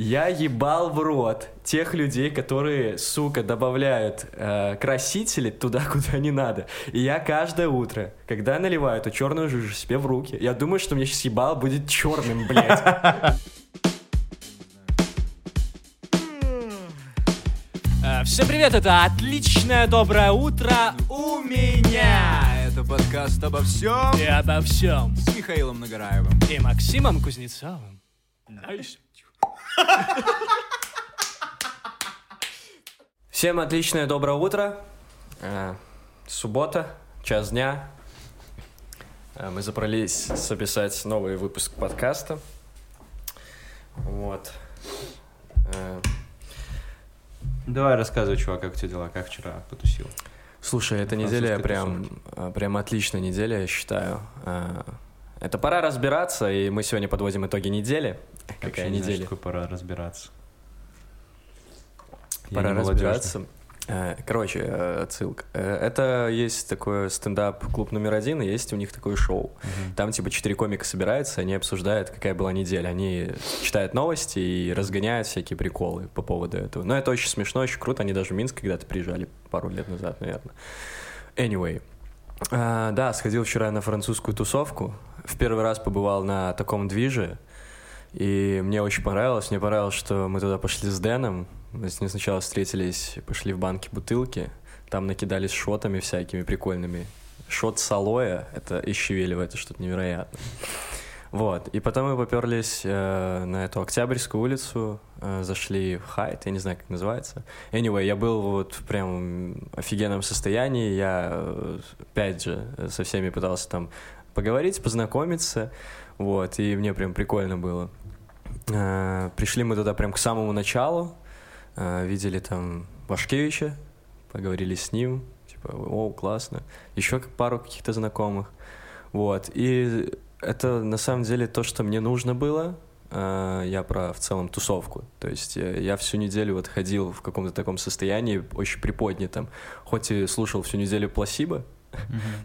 Я ебал в рот тех людей, которые, сука, добавляют э, красители туда, куда не надо. И я каждое утро, когда наливаю эту черную жижу себе в руки, я думаю, что мне сейчас ебал будет черным, блядь. Э, Всем привет, это отличное доброе утро у меня Это подкаст обо всем и обо всем с Михаилом Нагораевым. и Максимом Кузнецовым. Nice. Всем отличное доброе утро. Э, суббота, час дня. Э, мы собрались записать новый выпуск подкаста. Вот. Э, Давай рассказывай, чувак, как у тебя дела, как вчера потусил. Слушай, эта неделя прям, прям отличная неделя, я считаю. Э, Это пора разбираться, и мы сегодня подводим итоги недели. Вообще Какая не знаю, неделя? что такое пора разбираться. Пора разбираться. Э, Короче, э, отсылка. Э, Это есть такой стендап-клуб номер один, и есть у них такое шоу. Мгм. Там типа четыре комика собираются, они обсуждают, какая была неделя. Они читают новости и разгоняют всякие приколы по поводу этого. Но это очень смешно, очень круто. Они даже в Минск когда-то приезжали пару лет назад, наверное. Anyway. А, да, сходил вчера на французскую тусовку. В первый раз побывал на таком движе. И мне очень понравилось. Мне понравилось, что мы туда пошли с Дэном. Мы с ним сначала встретились, пошли в банки бутылки. Там накидались шотами всякими прикольными. Шот с алоэ, это из Щавелева, это что-то невероятное. Вот, и потом мы поперлись э, на эту Октябрьскую улицу, э, зашли в Хайт, я не знаю, как называется. Anyway, я был вот в прям офигенном состоянии, я, э, опять же, э, со всеми пытался там поговорить, познакомиться, вот, и мне прям прикольно было. Э, пришли мы туда прям к самому началу, э, видели там Вашкевича, поговорили с ним, типа, о, классно. Еще пару каких-то знакомых. Вот, и это на самом деле то, что мне нужно было. Э, Я про в целом тусовку. То есть э, я всю неделю вот ходил в каком-то таком состоянии, очень приподнятом. Хоть и слушал всю неделю пласибо,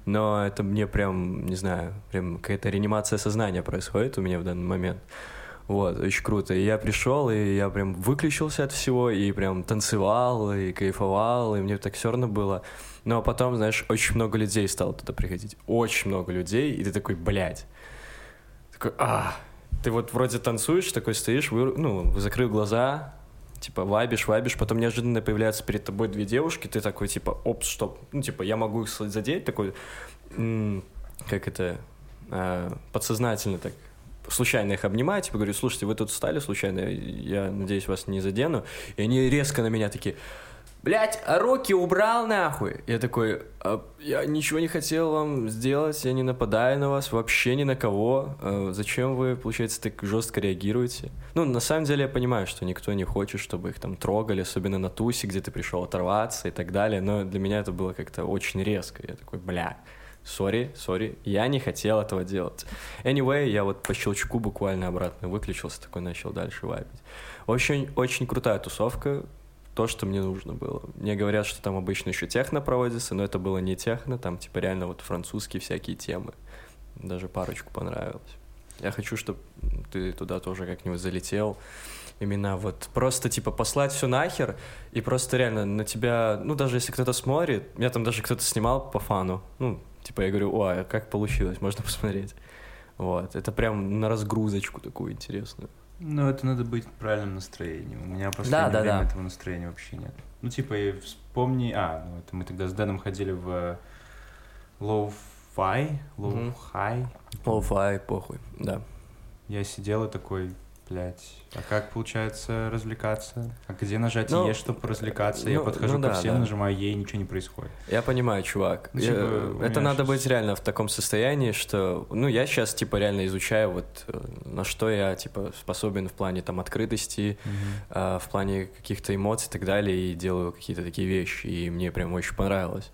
но это мне прям, не знаю, прям какая-то реанимация сознания происходит у меня в данный момент. Вот, очень круто. И я пришел, и я прям выключился от всего, и прям танцевал, и кайфовал, и мне так все равно было. Но потом, знаешь, очень много людей стало туда приходить. Очень много людей, и ты такой, блядь. Такой, а, ты вот вроде танцуешь, такой стоишь, вы, ну, закрыл глаза, типа вайбишь, вайбишь, потом неожиданно появляются перед тобой две девушки, ты такой, типа, опс, стоп, ну, типа, я могу их задеть, такой, м, как это, а, подсознательно так, случайно их обнимаю, типа, говорю, слушайте, вы тут встали случайно, я надеюсь, вас не задену, и они резко на меня такие, Блять, руки убрал нахуй. Я такой, «А, я ничего не хотел вам сделать, я не нападаю на вас, вообще ни на кого. А, зачем вы, получается, так жестко реагируете? Ну, на самом деле я понимаю, что никто не хочет, чтобы их там трогали, особенно на тусе, где ты пришел оторваться и так далее, но для меня это было как-то очень резко. Я такой, бля, сори, сори, я не хотел этого делать. Anyway, я вот по щелчку буквально обратно выключился, такой начал дальше вайбить. Очень, очень крутая тусовка, то, что мне нужно было. Мне говорят, что там обычно еще техно проводится, но это было не техно, там типа реально вот французские всякие темы. Даже парочку понравилось. Я хочу, чтобы ты туда тоже как-нибудь залетел. Именно вот просто типа послать все нахер и просто реально на тебя, ну даже если кто-то смотрит, меня там даже кто-то снимал по фану, ну типа я говорю, ой, а как получилось, можно посмотреть. Вот, это прям на разгрузочку такую интересную. Ну, это надо быть в правильном настроении. У меня в Да, последнее да, время да. этого настроения вообще нет. Ну, типа, и вспомни... А, ну, это мы тогда с Дэном ходили в Low-Fi, Мгм. Low-Hi. Лоу-фай, похуй, да. Я сидел и такой, блядь, а как получается развлекаться? А где нажать Ну, Е, чтобы развлекаться? Я ну, подхожу ну ко да, всем, да. нажимаю Е, и ничего не происходит. Я понимаю, чувак. Ну, Я- типа, у это меня надо щас- быть реально в таком состоянии, что... Ну, я сейчас, типа, реально изучаю, вот, э, на что я, типа, способен в плане, там, открытости, э, в плане каких-то эмоций и так далее, и делаю какие-то такие вещи, и мне прям очень понравилось.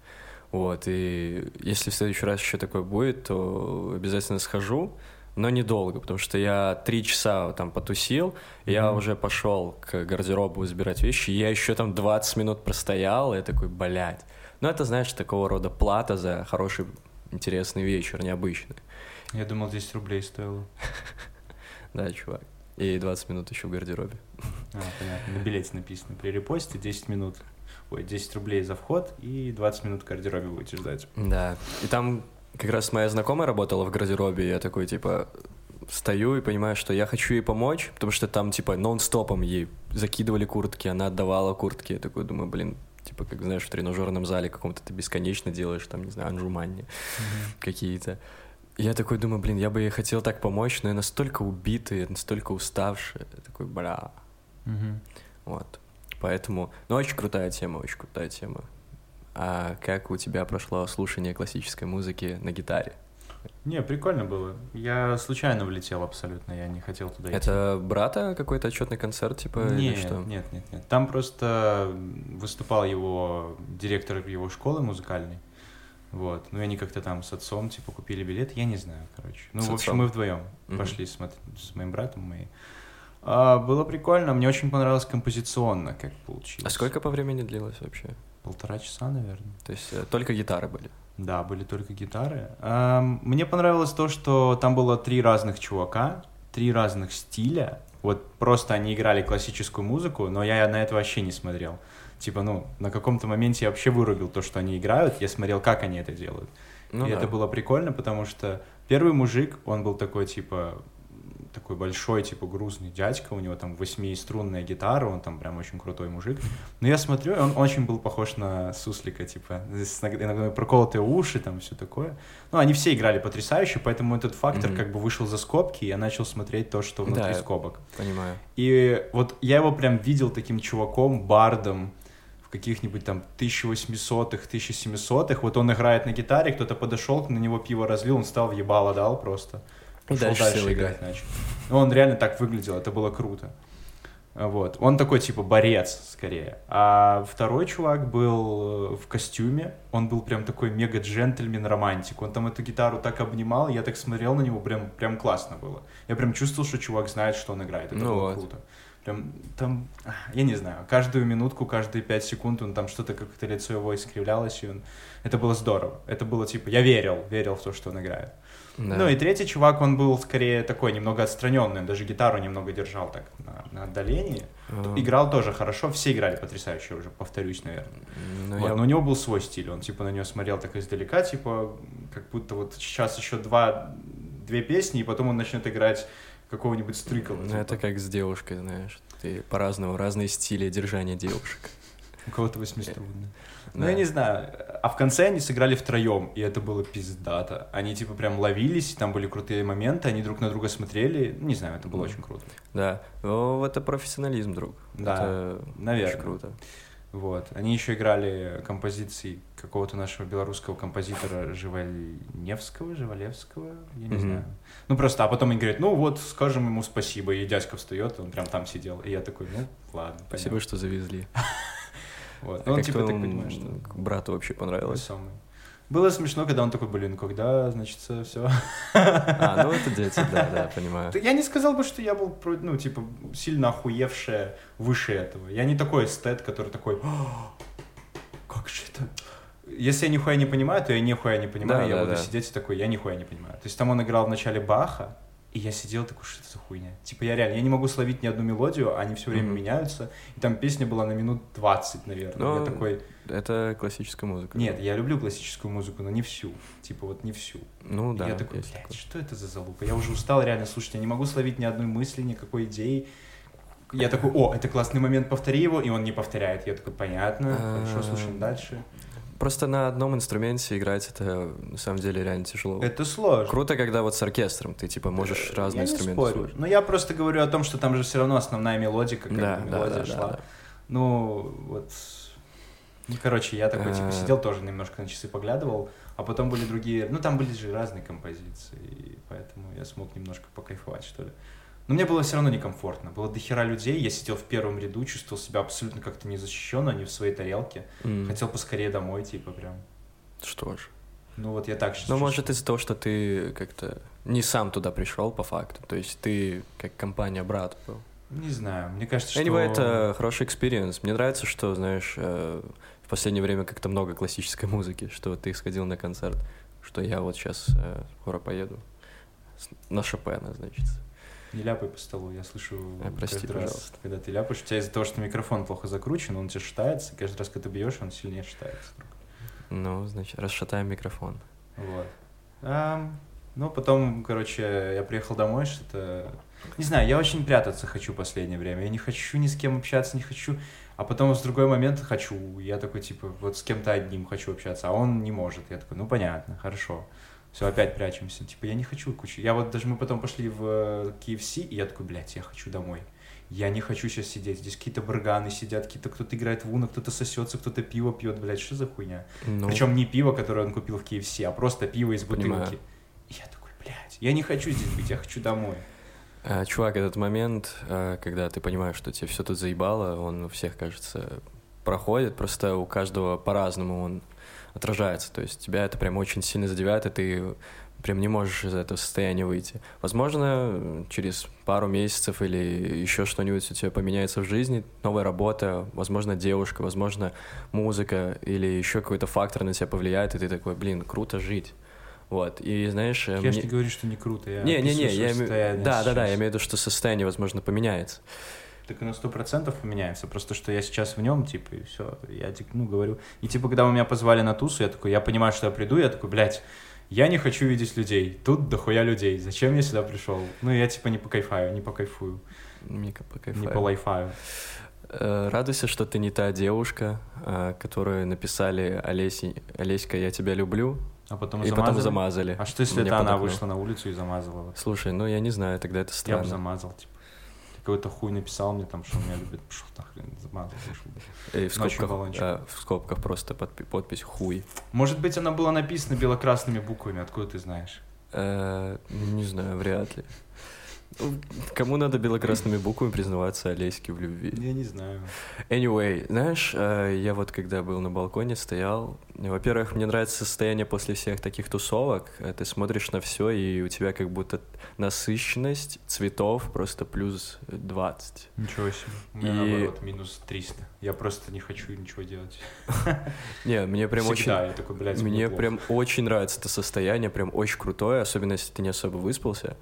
Вот, и если в следующий раз еще такое будет, то обязательно схожу, но недолго, потому что я три часа там потусил, я Мгм. уже пошел к гардеробу забирать вещи, я еще там 20 минут простоял, и я такой, блядь. Ну, это, знаешь, такого рода плата за хороший, интересный вечер, необычный. Я думал, 10 рублей стоило. Да, чувак. И 20 минут еще в гардеробе. А, понятно. На билете написано. При репосте 10 минут. Ой, 10 рублей за вход и 20 минут в гардеробе будете ждать. Да. И там как раз моя знакомая работала в гардеробе, и я такой, типа, стою и понимаю, что я хочу ей помочь, потому что там, типа, нон-стопом ей закидывали куртки, она отдавала куртки. Я такой думаю, блин, типа, как знаешь, в тренажерном зале каком-то ты бесконечно делаешь, там, не знаю, анжуманни какие-то. И Я такой думаю, блин, я бы ей хотел так помочь, но я настолько убитый, настолько уставший. Я такой, бля, Мгм. вот. Поэтому, ну, очень крутая тема, очень крутая тема. А как у тебя прошло слушание классической музыки на гитаре? Не, прикольно было. Я случайно влетел абсолютно, я не хотел туда идти. Это брата какой-то отчетный концерт, типа, или Нет, что? нет, нет, нет. Там просто выступал его директор его школы музыкальной. Вот. Ну, и они как-то там с отцом, типа, купили билет, я не знаю, короче. Ну, С в общем, отцом? мы вдвоем Мгм. пошли смотреть с моим братом моим. А, было прикольно, мне очень понравилось композиционно, как получилось. А сколько по времени длилось вообще? Полтора часа, наверное. То есть э, только гитары были? Да, были только гитары. Ам, Мне понравилось то, что там было три разных чувака, три разных стиля. Вот просто они играли классическую музыку, но я на это вообще не смотрел. Типа, ну, на каком-то моменте я вообще вырубил то, что они играют, я смотрел, как они это делают. Ну и да. это было прикольно, потому что первый мужик, он был такой, типа, такой большой, типа, грустный дядька, у него там восьмиструнная гитара, он там прям очень крутой мужик. Но я смотрю, он очень был похож на суслика, типа, с иногда проколотые уши, там все такое. Ну, они все играли потрясающе, поэтому этот фактор Мгм. как бы вышел за скобки, и я начал смотреть то, что внутри Да. скобок. Понимаю. И вот я его прям видел таким чуваком, бардом, в каких-нибудь там 1800-х, 1700-х. Вот он играет на гитаре, кто-то подошел, на него пиво разлил, он стал в ебало дал просто. И Пошел дальше дальше играть играть. начал. Он реально так выглядел, это было круто. Вот. Он такой, типа, борец, скорее. А второй чувак был э, в костюме. Он был прям такой мега-джентльмен-романтик. Он там эту гитару так обнимал, я так смотрел на него, прям, прям классно было. Я прям чувствовал, что чувак знает, что он играет. Это Ну было вот. круто. Прям там, я не знаю, каждую минутку, каждые пять секунд он там что-то, как-то лицо его искривлялось, и он... Это было здорово. Это было, типа, я верил, верил в то, что он играет. Да. Ну и третий чувак, он был скорее такой немного отстраненный, он даже гитару немного держал так на, на отдалении. А, Играл тоже хорошо, все играли потрясающе уже, повторюсь, наверное. ну, Вот, я- Но у него был свой стиль, он типа на нее смотрел так издалека, типа как будто вот сейчас еще два, две песни, и потом он начнет играть какого-нибудь стрыкала. Ну, типа. это как с девушкой, знаешь. Ты по-разному, разные стили держания девушек. У кого-то восьмиструнный. Ну, Да. я не знаю. А в конце они сыграли втроем, и это было пиздато. Они, типа, прям ловились, там были крутые моменты, они друг на друга смотрели. Не знаю, это было очень круто. Да. О, это профессионализм, друг. Да, Это наверное. Очень круто. Вот. Они еще играли композиции какого-то нашего белорусского композитора Живолевского, Живолевского, я не Мгм. знаю. Ну, просто, а потом они говорят, ну вот, скажем ему спасибо, и дядька встает, он прям там сидел. И я такой, ну, ладно, Спасибо, понятно. что завезли. Вот. А Ну, он как типа так понимает, что... брату вообще понравилось? самый. Было смешно, когда он такой, блин, когда, значит, все. А, ну это дети, да, да, понимаю. Я не сказал бы, что я был, ну, типа, сильно охуевшая выше этого. Я не такой эстет, который такой, «А, как же это? Если я нихуя не понимаю, то я нихуя не понимаю, Да, я да, буду да. сидеть и такой, я нихуя не понимаю. То есть там он играл в начале Баха, и я сидел такой, что это за хуйня? Типа я реально, я не могу словить ни одну мелодию, они все время Мгм. меняются, и там песня была на минут 20, наверное. Ну, я такой, Это классическая музыка. нет, я люблю классическую музыку, но не всю. Типа вот не всю. Ну да, я такой, блядь, такое. что это за залупа? Я уже устал реально слушать, я не могу словить ни одной мысли, никакой идеи. Я такой, о, это классный момент, повтори его, и он не повторяет. Я такой, понятно, хорошо, слушаем А, дальше. Просто на одном инструменте играть это на самом деле реально тяжело. Это сложно. Круто, когда вот с оркестром ты типа можешь разные я не инструменты спорю. слушать. Но я просто говорю о том, что там же все равно основная мелодика, как Да, бы да, мелодия да, шла. да, да. Ну, вот... Ну, короче, я такой, типа, А. сидел тоже немножко на часы поглядывал, а потом были другие... Ну, там были же разные композиции, и поэтому я смог немножко покайфовать, что ли. Но мне было все равно некомфортно. Было дохера людей, я сидел в первом ряду, чувствовал себя абсолютно как-то незащищенно, не в своей тарелке. М. Хотел поскорее домой, типа, прям. Что ж. Ну, вот я так сейчас Ну, чувствую. может, из-за того, что ты как-то не сам туда пришел, по факту. То есть ты как компания брат был. Не знаю, мне кажется, что... Anyway, это хороший experience. Мне нравится, что, знаешь, э, в последнее время как-то много классической музыки, что ты сходил на концерт, что я вот сейчас скоро поеду на Шопена, значит. Не ляпай по столу, я слышу А, прости, каждый раз, пожалуйста. когда ты ляпаешь, у тебя из-за того, что микрофон плохо закручен, он у тебя шатается, и каждый раз, когда ты бьешь, он сильнее шатается. Ну, значит, расшатаем микрофон. Вот. Ам, ну, потом, короче, я приехал домой, что-то... Не знаю, я очень прятаться хочу в последнее время. Я не хочу ни с кем общаться, не хочу... А потом с другой момент хочу. Я такой, типа, вот с кем-то одним хочу общаться, а он не может. Я такой, ну, понятно, хорошо. Все, опять прячемся. Типа, я не хочу кучу. Я вот даже мы потом пошли в э, KFC, и я такой, блядь, я хочу домой. Я не хочу сейчас сидеть. Здесь какие-то барганы сидят, какие-то кто-то играет в уно, кто-то сосется, кто-то пиво пьет, блядь, что за хуйня? Ну, Причем не пиво, которое он купил в KFC, а просто пиво из бутылки. Понимаю. И я такой, блядь, я не хочу здесь быть, я хочу домой. а, чувак, этот момент, а, когда ты понимаешь, что тебе все тут заебало, он у всех, кажется, проходит, просто у каждого по-разному он отражается. То есть тебя это прям очень сильно задевает, и ты прям не можешь из этого состояния выйти. Возможно, через пару месяцев или еще что-нибудь у тебя поменяется в жизни, новая работа, возможно, девушка, возможно, музыка или еще какой-то фактор на тебя повлияет, и ты такой, блин, круто жить. Вот, и знаешь... э, Я мне- же не говорю, что не круто, я не, не, не, я состояние Да, да, да, я имею в виду, что состояние, возможно, поменяется. Так оно сто процентов поменяется, просто что я сейчас в нем, типа, и все, я, ну, говорю. И, типа, когда вы меня позвали на тусу, я такой, я понимаю, что я приду, я такой, блядь, я не хочу видеть людей, тут дохуя людей, зачем я сюда пришел? Ну, я, типа, не покайфаю, не покайфую, не кайфаю. по лайфаю. Э, Радуйся, что ты не та девушка, э, которую написали Олеси, Олеська, я тебя люблю, А потом и замазали. потом замазали. А что, если Мне это под она вышла на улицу и замазала? Слушай, ну я не знаю, тогда это Я бы странно. замазал, типа. Какой-то хуй написал мне там, что меня любит. Пошел нахрен, замазал. Эй, в скобках, э, в скобках просто подпи- подпись хуй. Может быть, она была написана бело-красными буквами, откуда ты знаешь? Э, не знаю, вряд ли. Кому надо белокрасными буквами признаваться Олеське в любви? Я не знаю. Anyway, знаешь, э, я вот когда был на балконе, стоял. Во-первых, мне нравится состояние после всех таких тусовок. Э, Ты смотришь на все, и у тебя как будто насыщенность цветов просто плюс 20. Ничего себе. У меня И- наоборот минус 300. Я просто не хочу ничего делать. Не, мне прям очень... я такой, блядь, Мне прям очень нравится это состояние, прям очень крутое, особенно если ты не особо выспался.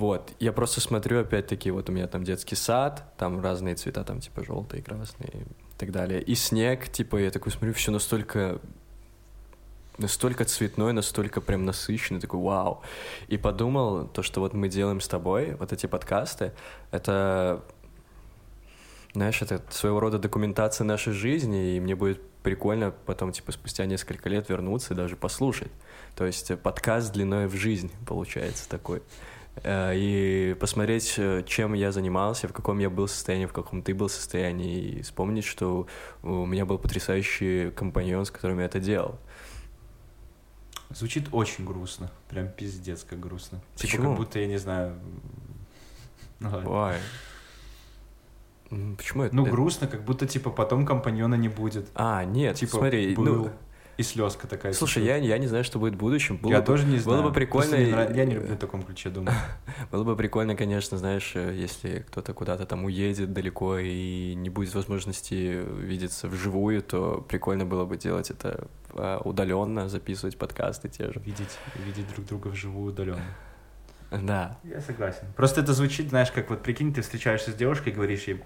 Вот, я просто смотрю, опять-таки, вот у меня там детский сад, там разные цвета, там типа желтые, красные и так далее. И снег, типа, я такой смотрю, все настолько настолько цветной, настолько прям насыщенный, такой вау. И подумал, то, что вот мы делаем с тобой, вот эти подкасты, это, знаешь, это своего рода документация нашей жизни, и мне будет прикольно потом, типа, спустя несколько лет вернуться и даже послушать. То есть подкаст длиной в жизнь получается такой. Э, И посмотреть, э, чем я занимался, в каком я был состоянии, в каком ты был состоянии, и вспомнить, что у меня был потрясающий компаньон, с которым я это делал. Звучит очень грустно. Прям пиздец, как грустно. Типа, Почему? как будто, я не знаю... Ну. Ой. Почему это? Ну, грустно, как будто, типа, потом компаньона не будет. А, нет, Типа, смотри, был, ну, и слезка такая. слушай, я, я не знаю, что будет в будущем. Было Я бы, тоже не было знаю. бы прикольно и- нрав- Я не люблю в таком ключе думать. Было бы прикольно, конечно, знаешь, э, если кто-то куда-то там уедет далеко и не будет возможности видеться вживую, то прикольно было бы делать это удаленно, записывать подкасты те же. Видеть, видеть друг друга вживую удаленно. Да. Я согласен. Просто это звучит, знаешь, как вот прикинь, ты встречаешься с девушкой и говоришь ей,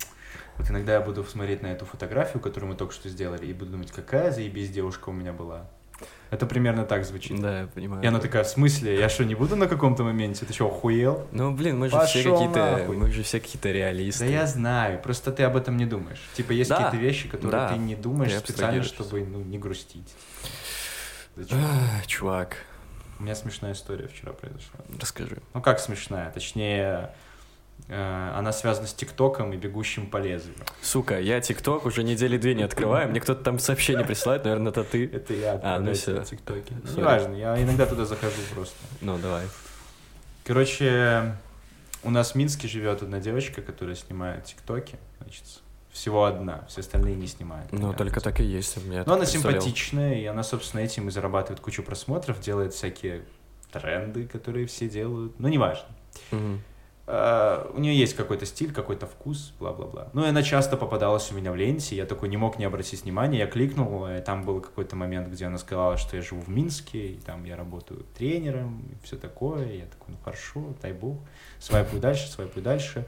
вот иногда я буду смотреть на эту фотографию, которую мы только что сделали, и буду думать, какая заебись девушка у меня была. Это примерно так звучит. Да, я понимаю. И она такая, в смысле, я что, не буду на каком-то моменте? Ты что, охуел? Ну, блин, мы же все Пошёл какие-то, мы же все какие-то реалисты. Да я знаю, просто ты об этом не думаешь. Типа есть Да, какие-то вещи, которые да, ты не думаешь ты специально, чтобы ну, не грустить. Зачем? Ах, чувак, У меня смешная история вчера произошла. расскажи. Ну как смешная? Точнее, она связана с ТикТоком и бегущим по лезвию. Сука, я ТикТок уже недели две не открываю, мне кто-то там сообщение присылает, наверное, это ты. Это я А, ну отправляю всё. в ТикТоке. Ну. Неважно, я иногда туда захожу просто. Ну, давай. Короче, у нас в Минске живет одна девочка, которая снимает ТикТоки. Значит, всего одна, все остальные не снимают. Ну, только так и есть. Я Но она симпатичная, и она, собственно, этим и зарабатывает кучу просмотров, делает всякие тренды, которые все делают. Ну, неважно. Мгм. Э, у нее есть какой-то стиль, какой-то вкус, бла-бла-бла. Ну, и она часто попадалась у меня в ленте, я такой не мог не обратить внимания, я кликнул, и там был какой-то момент, где она сказала, что я живу в Минске, и там я работаю тренером, и все такое. И я такой, ну хорошо, дай бог. Свайпаю дальше, свайпаю дальше.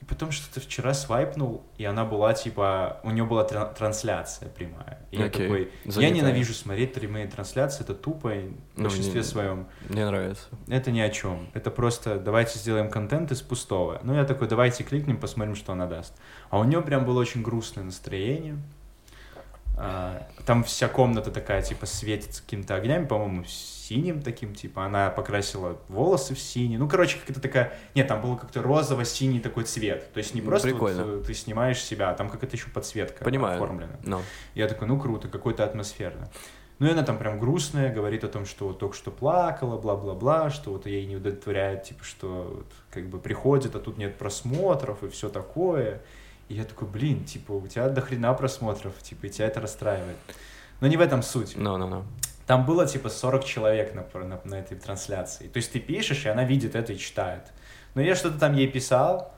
И потом что-то вчера свайпнул, и она была типа, у нее была тран- трансляция прямая. И я Окей. такой, я Занятая. ненавижу смотреть прямые трансляции, это тупо, в Ну, большинстве не- своем. Мне нравится. Это ни о чем. Это просто давайте сделаем контент из пустого. Ну, я такой, давайте кликнем, посмотрим, что она даст. А у нее прям было очень грустное настроение. А, Там вся комната такая, типа, светится какими-то огнями, по-моему, синим таким, типа, она покрасила волосы в синий. Ну, короче, какая-то такая... Нет, там был как-то розово-синий такой цвет. То есть не Ну, просто вот, прикольно. э, ты снимаешь себя, а там какая-то еще подсветка Понимаю. оформлена. Но. Я такой, ну круто, какой-то атмосферно. Ну и она там прям грустная, говорит о том, что вот только что плакала, бла-бла-бла, что вот ей не удовлетворяет, типа, что вот как бы приходит, а тут нет просмотров и все такое. И я такой, блин, типа, у тебя до хрена просмотров, типа, и тебя это расстраивает. Но не в этом суть. Но, но, но. Там было типа 40 человек на, на, на этой трансляции. То есть ты пишешь, и она видит это и читает. Но я что-то там ей писал,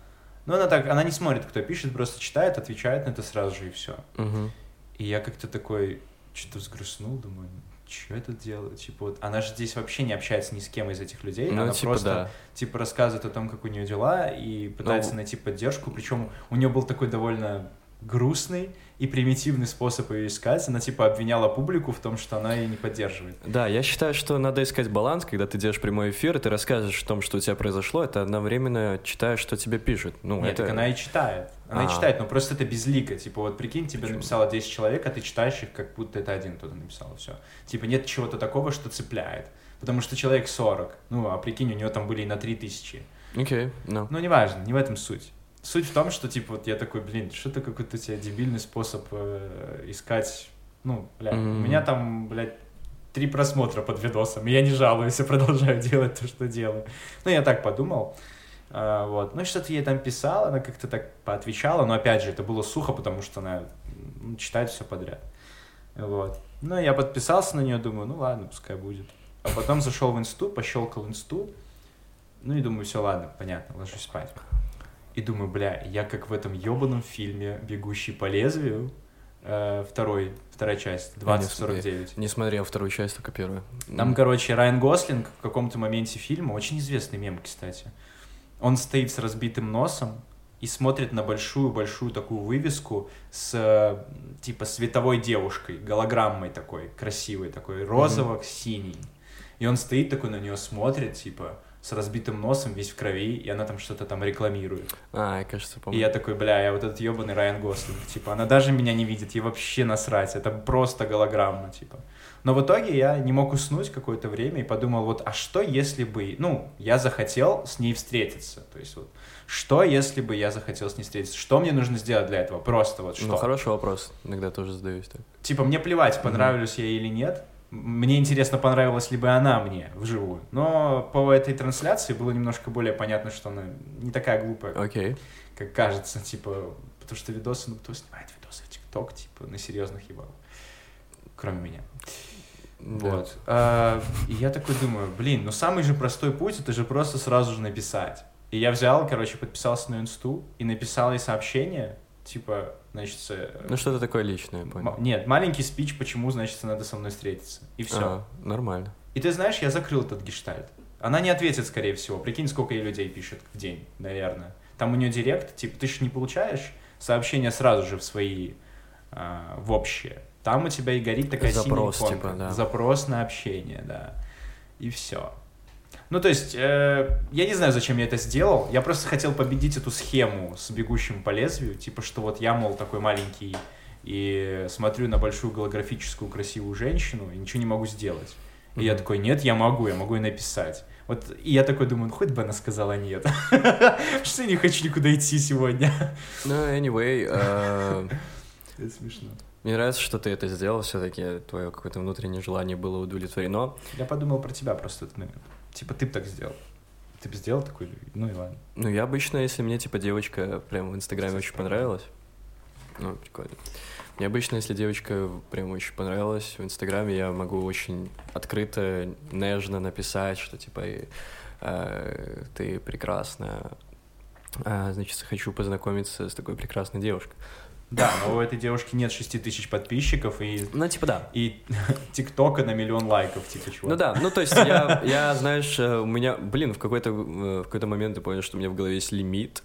но она так, она не смотрит, кто пишет, просто читает, отвечает на это сразу же и все. Мгм. И я как-то такой что-то взгрустнул, думаю, что это делает? Типа вот, она же здесь вообще не общается ни с кем из этих людей, Ну, она типа, просто да. типа рассказывает о том, как у нее дела и пытается Ну, найти поддержку. Причем у нее был такой довольно грустный и примитивный способ ее искать. Она типа обвиняла публику в том, что она ее не поддерживает. Да, я считаю, что надо искать баланс, когда ты делаешь прямой эфир, и ты рассказываешь о том, что у тебя произошло, это одновременно читаешь, что тебе пишут. Ну, Нет, это... так она и читает. Она и А. читает, но просто это безлико. Типа, вот прикинь, тебе Почему? написало 10 человек, а ты читаешь их, как будто это один кто-то написал. Все. Типа, нет чего-то такого, что цепляет. Потому что человек 40. Ну, а прикинь, у него там были и на 3000. Окей, ну. Ну, неважно, не в этом суть. Суть в том, что, типа, вот я такой, блин, что-то какой-то у тебя дебильный способ э, искать... Ну, бля, у Мгм. меня там, блядь, три просмотра под видосом, и я не жалуюсь, я продолжаю делать то, что делаю. Ну, я так подумал. А, вот. Ну, что-то ей там писал, она как-то так поотвечала, но, опять же, это было сухо, потому что она читает все подряд. Вот. Ну, я подписался на нее, думаю, ну, ладно, пускай будет. А потом зашел в инсту, пощелкал инсту, ну, и думаю, все, ладно, понятно, ложусь спать. И думаю, бля, я как в этом ебаном фильме «Бегущий по лезвию», э, второй, вторая часть, 2049. Не смотрел вторую часть, только первую. Там, короче, Райан Гослинг в каком-то моменте фильма, очень известный мем, кстати, он стоит с разбитым носом и смотрит на большую-большую такую вывеску с, э, типа, световой девушкой, голограммой такой, красивой такой, розово-синий. И он стоит такой на нее смотрит, типа, с разбитым носом, весь в крови, и она там что-то там рекламирует. А, я, кажется, И помню. я такой, бля, я вот этот ебаный Райан Гослинг, типа, она даже меня не видит, ей вообще насрать, это просто голограмма, типа. Но в итоге я не мог уснуть какое-то время и подумал, вот, а что если бы, ну, я захотел с ней встретиться, то есть вот, что если бы я захотел с ней встретиться, что мне нужно сделать для этого, просто вот что. Ну, хороший вопрос. Иногда тоже задаюсь так. Типа, мне плевать, понравлюсь я ей или нет. Мне интересно, понравилась ли бы она мне вживую. Но по этой трансляции было немножко более понятно, что она не такая глупая, Окей. как кажется, типа, потому что видосы, ну кто снимает видосы в ТикТок, типа, на серьезных ебал, кроме меня. Да. Вот. А, и я такой думаю, блин, ну самый же простой путь, это же просто сразу же написать. И я взял, короче, подписался на инсту и написал ей сообщение, типа, значит, э, Ну, что-то такое личное, понял. нет, маленький спич, почему, значит, надо со мной встретиться. И все. А, нормально. И ты знаешь, я закрыл этот гештальт. Она не ответит, скорее всего. Прикинь, сколько ей людей пишет в день, наверное. Там у нее директ, типа, ты же не получаешь сообщения сразу же в свои, а, в общее. Там у тебя и горит такая Запрос, синяя иконка. типа, да. Запрос на общение, да. И все. Ну, то есть, э, я не знаю, зачем я это сделал. Я просто хотел победить эту схему с бегущим по лезвию. Типа, что вот я, мол, такой маленький и смотрю на большую голографическую красивую женщину и ничего не могу сделать. И я Мгм. такой, нет, я могу, я могу и написать. Вот, и я такой думаю, ну хоть бы она сказала нет. Что я не хочу никуда идти сегодня. Ну, anyway, э, Это смешно. мне нравится, что ты это сделал, все-таки твое какое-то внутреннее желание было удовлетворено. Я подумал про тебя просто этот момент. Типа, ты бы так сделал. Ты бы сделал такой, ну и ладно. Ну, я обычно, если мне, типа, девочка прям в Инстаграме очень понравилась, ну, прикольно. Мне обычно, если девочка прям очень понравилась в Инстаграме, я могу очень открыто, нежно написать, что, типа, э, ты прекрасна, а, значит, хочу познакомиться с такой прекрасной девушкой. Да, но у этой девушки нет 6 тысяч подписчиков и, Ну, типа, да. и тиктока на миллион лайков, типа, чувак. Ну да, ну то есть я, я знаешь, э, у меня, блин, в какой-то э, в какой-то момент я понял, что у меня в голове есть лимит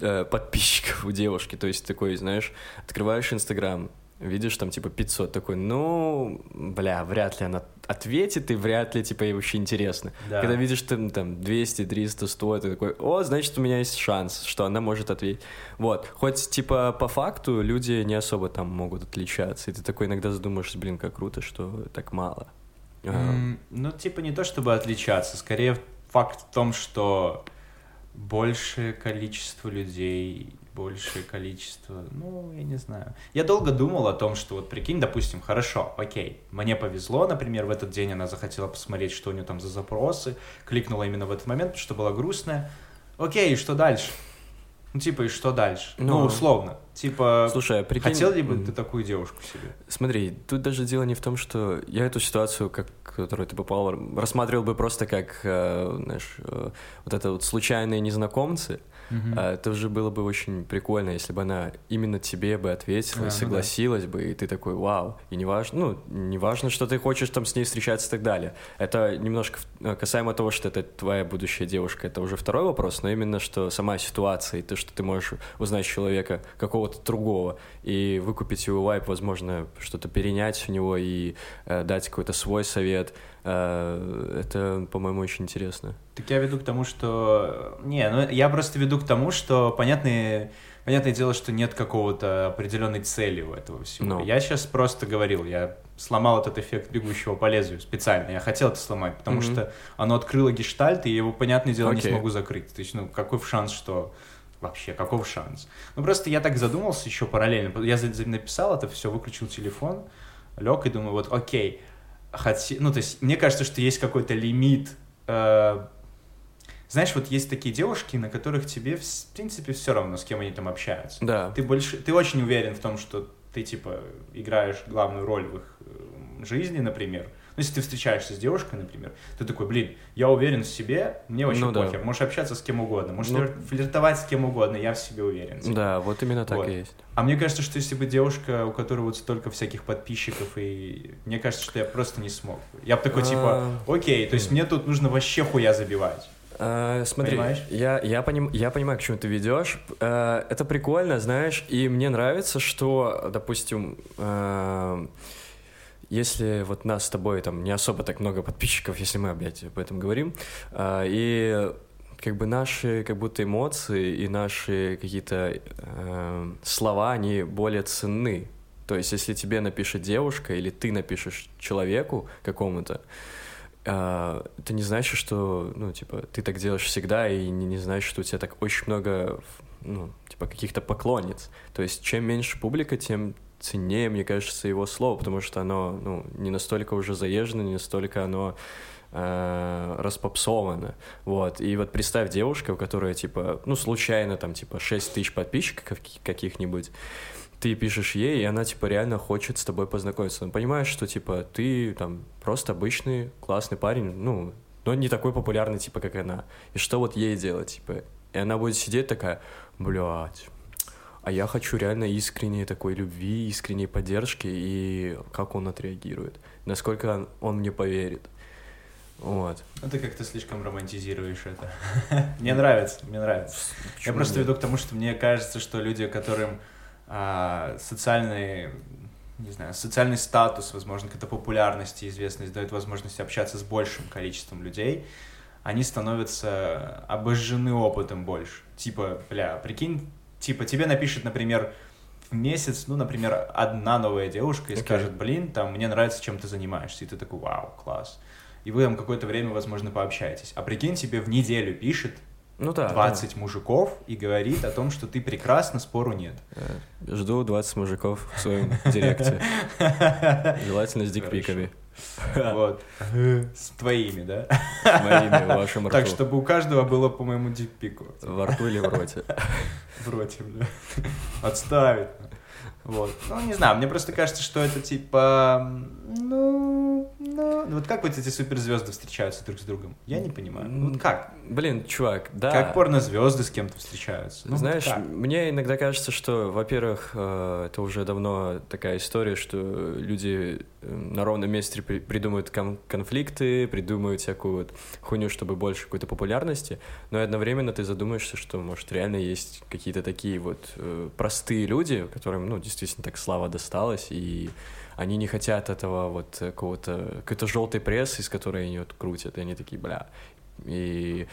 э, подписчиков у девушки. То есть такой, знаешь, открываешь Инстаграм, видишь там типа 500, такой, ну, бля, вряд ли она ответит, и вряд ли типа ей вообще интересно. Да. Когда видишь там, там 200, 300, 100, ты такой, о, значит, у меня есть шанс, что она может ответить. Вот, хоть типа по факту люди не особо там могут отличаться, и ты такой иногда задумаешься, блин, как круто, что так мало. М, Ну, типа, не то чтобы отличаться, скорее факт в том, что большее количество людей, большее количество, ну, я не знаю. Я долго думал о том, что вот прикинь, допустим, хорошо, окей, мне повезло, например, в этот день она захотела посмотреть, что у нее там за запросы, кликнула именно в этот момент, потому что была грустная. Окей, и что дальше? Ну, типа, и что дальше? Ну, Ну, условно. Типа, Слушай, а прикинь... хотел ли бы ты такую девушку себе? Смотри, тут даже дело не в том, что я эту ситуацию, как, в которую ты попал, рассматривал бы просто как, э, знаешь, э, вот это вот случайные незнакомцы. А это уже было бы очень прикольно, если бы она именно тебе бы ответила, А, ну да. согласилась бы, и ты такой, вау. И не важно, ну, не важно, что ты хочешь там с ней встречаться и так далее. Это немножко э, касаемо того, что это твоя будущая девушка, это уже второй вопрос, но именно что сама ситуация, и то, что ты можешь узнать человека какого-то другого и выкупить его вайп, возможно, что-то перенять у него и э, дать какой-то свой совет, это, по-моему, очень интересно. Так я веду к тому, что... Не, ну я просто веду к тому, что понятное, понятное дело, что нет какого-то определенной цели у этого всего. Ну. Я сейчас просто говорил, я сломал этот эффект бегущего по лезвию специально. Я хотел это сломать, потому Мгм. что оно открыло гештальт, и я его, понятное дело, не Окей. смогу закрыть. То есть, ну, какой шанс, что... Вообще, каков шанс? Ну, просто я так задумался еще параллельно. Я написал это все, выключил телефон, лег и думаю, вот, окей, хоте- ну, то есть, мне кажется, что есть какой-то лимит э, знаешь, вот есть такие девушки, на которых тебе, в принципе, все равно, с кем они там общаются. Да. Ты больше, ты очень уверен в том, что ты, типа, играешь главную роль в их э, жизни, например. Ну, если ты встречаешься с девушкой, например, ты такой, блин, я уверен в себе, мне вообще Ну да. похер, можешь общаться с кем угодно, можешь Ну- флир- флиртовать с кем угодно, я в себе уверен. Да, вот именно так Вот. и есть. А мне кажется, что если бы девушка, у которой вот столько всяких подписчиков, и мне кажется, что я просто не смог. Я бы такой, типа, А, окей, то есть мне тут нужно вообще хуя забивать. А, смотри, Понимаешь? я, я, поним, я понимаю, к чему ты ведешь. А, это прикольно, знаешь, и мне нравится, что, допустим, а, если вот нас с тобой там не особо так много подписчиков, если мы опять об этом говорим, а, и как бы наши как будто эмоции и наши какие-то э, слова, они более ценны. То есть, если тебе напишет девушка или ты напишешь человеку какому-то, а, это не значит, что, ну, типа, ты так делаешь всегда, и не, не значит, что у тебя так очень много, ну, типа, каких-то поклонниц. То есть, чем меньше публика, тем ценнее, мне кажется, его слово, потому что оно, ну, не настолько уже заезжено, не настолько оно э, распопсовано, вот, и вот представь девушка, у которой, типа, ну, случайно, там, типа, 6 тысяч подписчиков каких- каких-нибудь, ты пишешь ей, и она, типа, реально хочет с тобой познакомиться. Ну, понимаешь, что, типа, ты, там, просто обычный классный парень, ну, но не такой популярный, типа, как она. И что вот ей делать, типа? И она будет сидеть такая, блядь, а я хочу реально искренней такой любви, искренней поддержки, и как он отреагирует, насколько он, мне поверит. Вот. Ну, ты как-то слишком романтизируешь это. Мне нравится, мне нравится. Я просто нет? веду к тому, что мне кажется, что люди, которым а, социальный, не знаю, социальный статус, возможно, какая-то популярность и известность дает возможность общаться с большим количеством людей, они становятся обожжены опытом больше. Типа, бля, прикинь, типа тебе напишет, например, в месяц, ну, например, одна новая девушка и Окей. скажет, блин, там, мне нравится, чем ты занимаешься. И ты такой, вау, класс. И вы там какое-то время, возможно, пообщаетесь. А прикинь, тебе в неделю пишет Ну да. 20 мужиков и говорит о том, что ты прекрасна, спору нет. да. Жду 20 мужиков в своем директе. Желательно с дикпиками. Вот. С твоими, да? Моими в вашем рту. Так, чтобы у каждого было по моему дикпику. Во рту или в роте. Против, да. Отставить. Вот. Ну, не знаю, мне просто кажется, что это типа... Ну... ну, вот как вот эти суперзвезды встречаются друг с другом? Я не понимаю. Ну, Вот как? Блин, чувак, да. Как порнозвезды с кем-то встречаются? Ну, вот Знаешь, как? мне иногда кажется, что, во-первых, э, это уже давно такая история, что люди на ровном месте при- придумывают кон- конфликты, придумывают всякую вот хуйню, чтобы больше какой-то популярности, но одновременно ты задумаешься, что, может, реально есть какие-то такие вот э, простые люди, которым, ну, действительно так слава досталась, и они не хотят этого вот какого-то, какой-то желтой прессы, из которой они вот крутят, и они такие, бля. И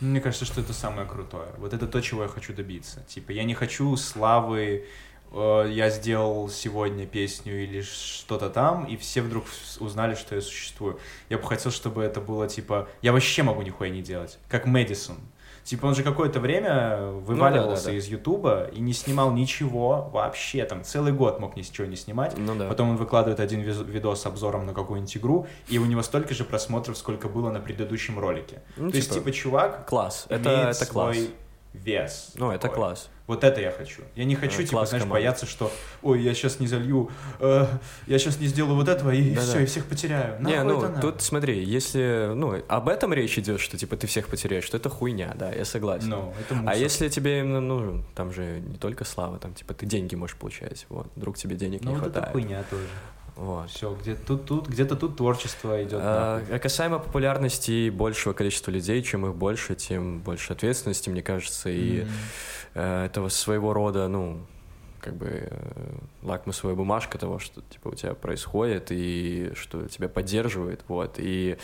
Мне кажется, что это самое крутое. Вот это то, чего я хочу добиться. Типа, я не хочу славы, я сделал сегодня песню или что-то там, и все вдруг узнали, что я существую. Я бы хотел, чтобы это было, типа, я вообще могу нихуя не делать. Как Мэдисон. Типа, он же какое-то время вываливался да, да. из Ютуба и не снимал ничего вообще, там, целый год мог ничего не снимать. ну да. Потом он выкладывает один видос с обзором на какую-нибудь игру, и у него столько же просмотров, сколько было на предыдущем ролике. Ну, То есть, типа, чувак класс. Это, это класс. свой вес. Ну, это такой. класс. Вот это я хочу. Я не хочу, Э, типа, знаешь, команды. бояться, что ой, я сейчас не залью, э, я сейчас не сделаю вот этого, и Да-да. все, и всех потеряю. Не, Нахуй ну, это тут смотри, если, ну, об этом речь идет, что, типа, ты всех потеряешь, что это хуйня, да, я согласен. Ну, это а если тебе именно нужен, там же не только слава, там, типа, ты деньги можешь получать, вот, вдруг тебе денег Ну, не вот это хватает. хуйня тоже. Вот. Все, где тут, тут, где-то тут творчество идет. А, а касаемо популярности и большего количества людей, чем их больше, тем больше ответственности, мне кажется, и э, этого своего рода, ну, как бы э, лакмусовая бумажка того, что типа у тебя происходит и что тебя поддерживает, вот, и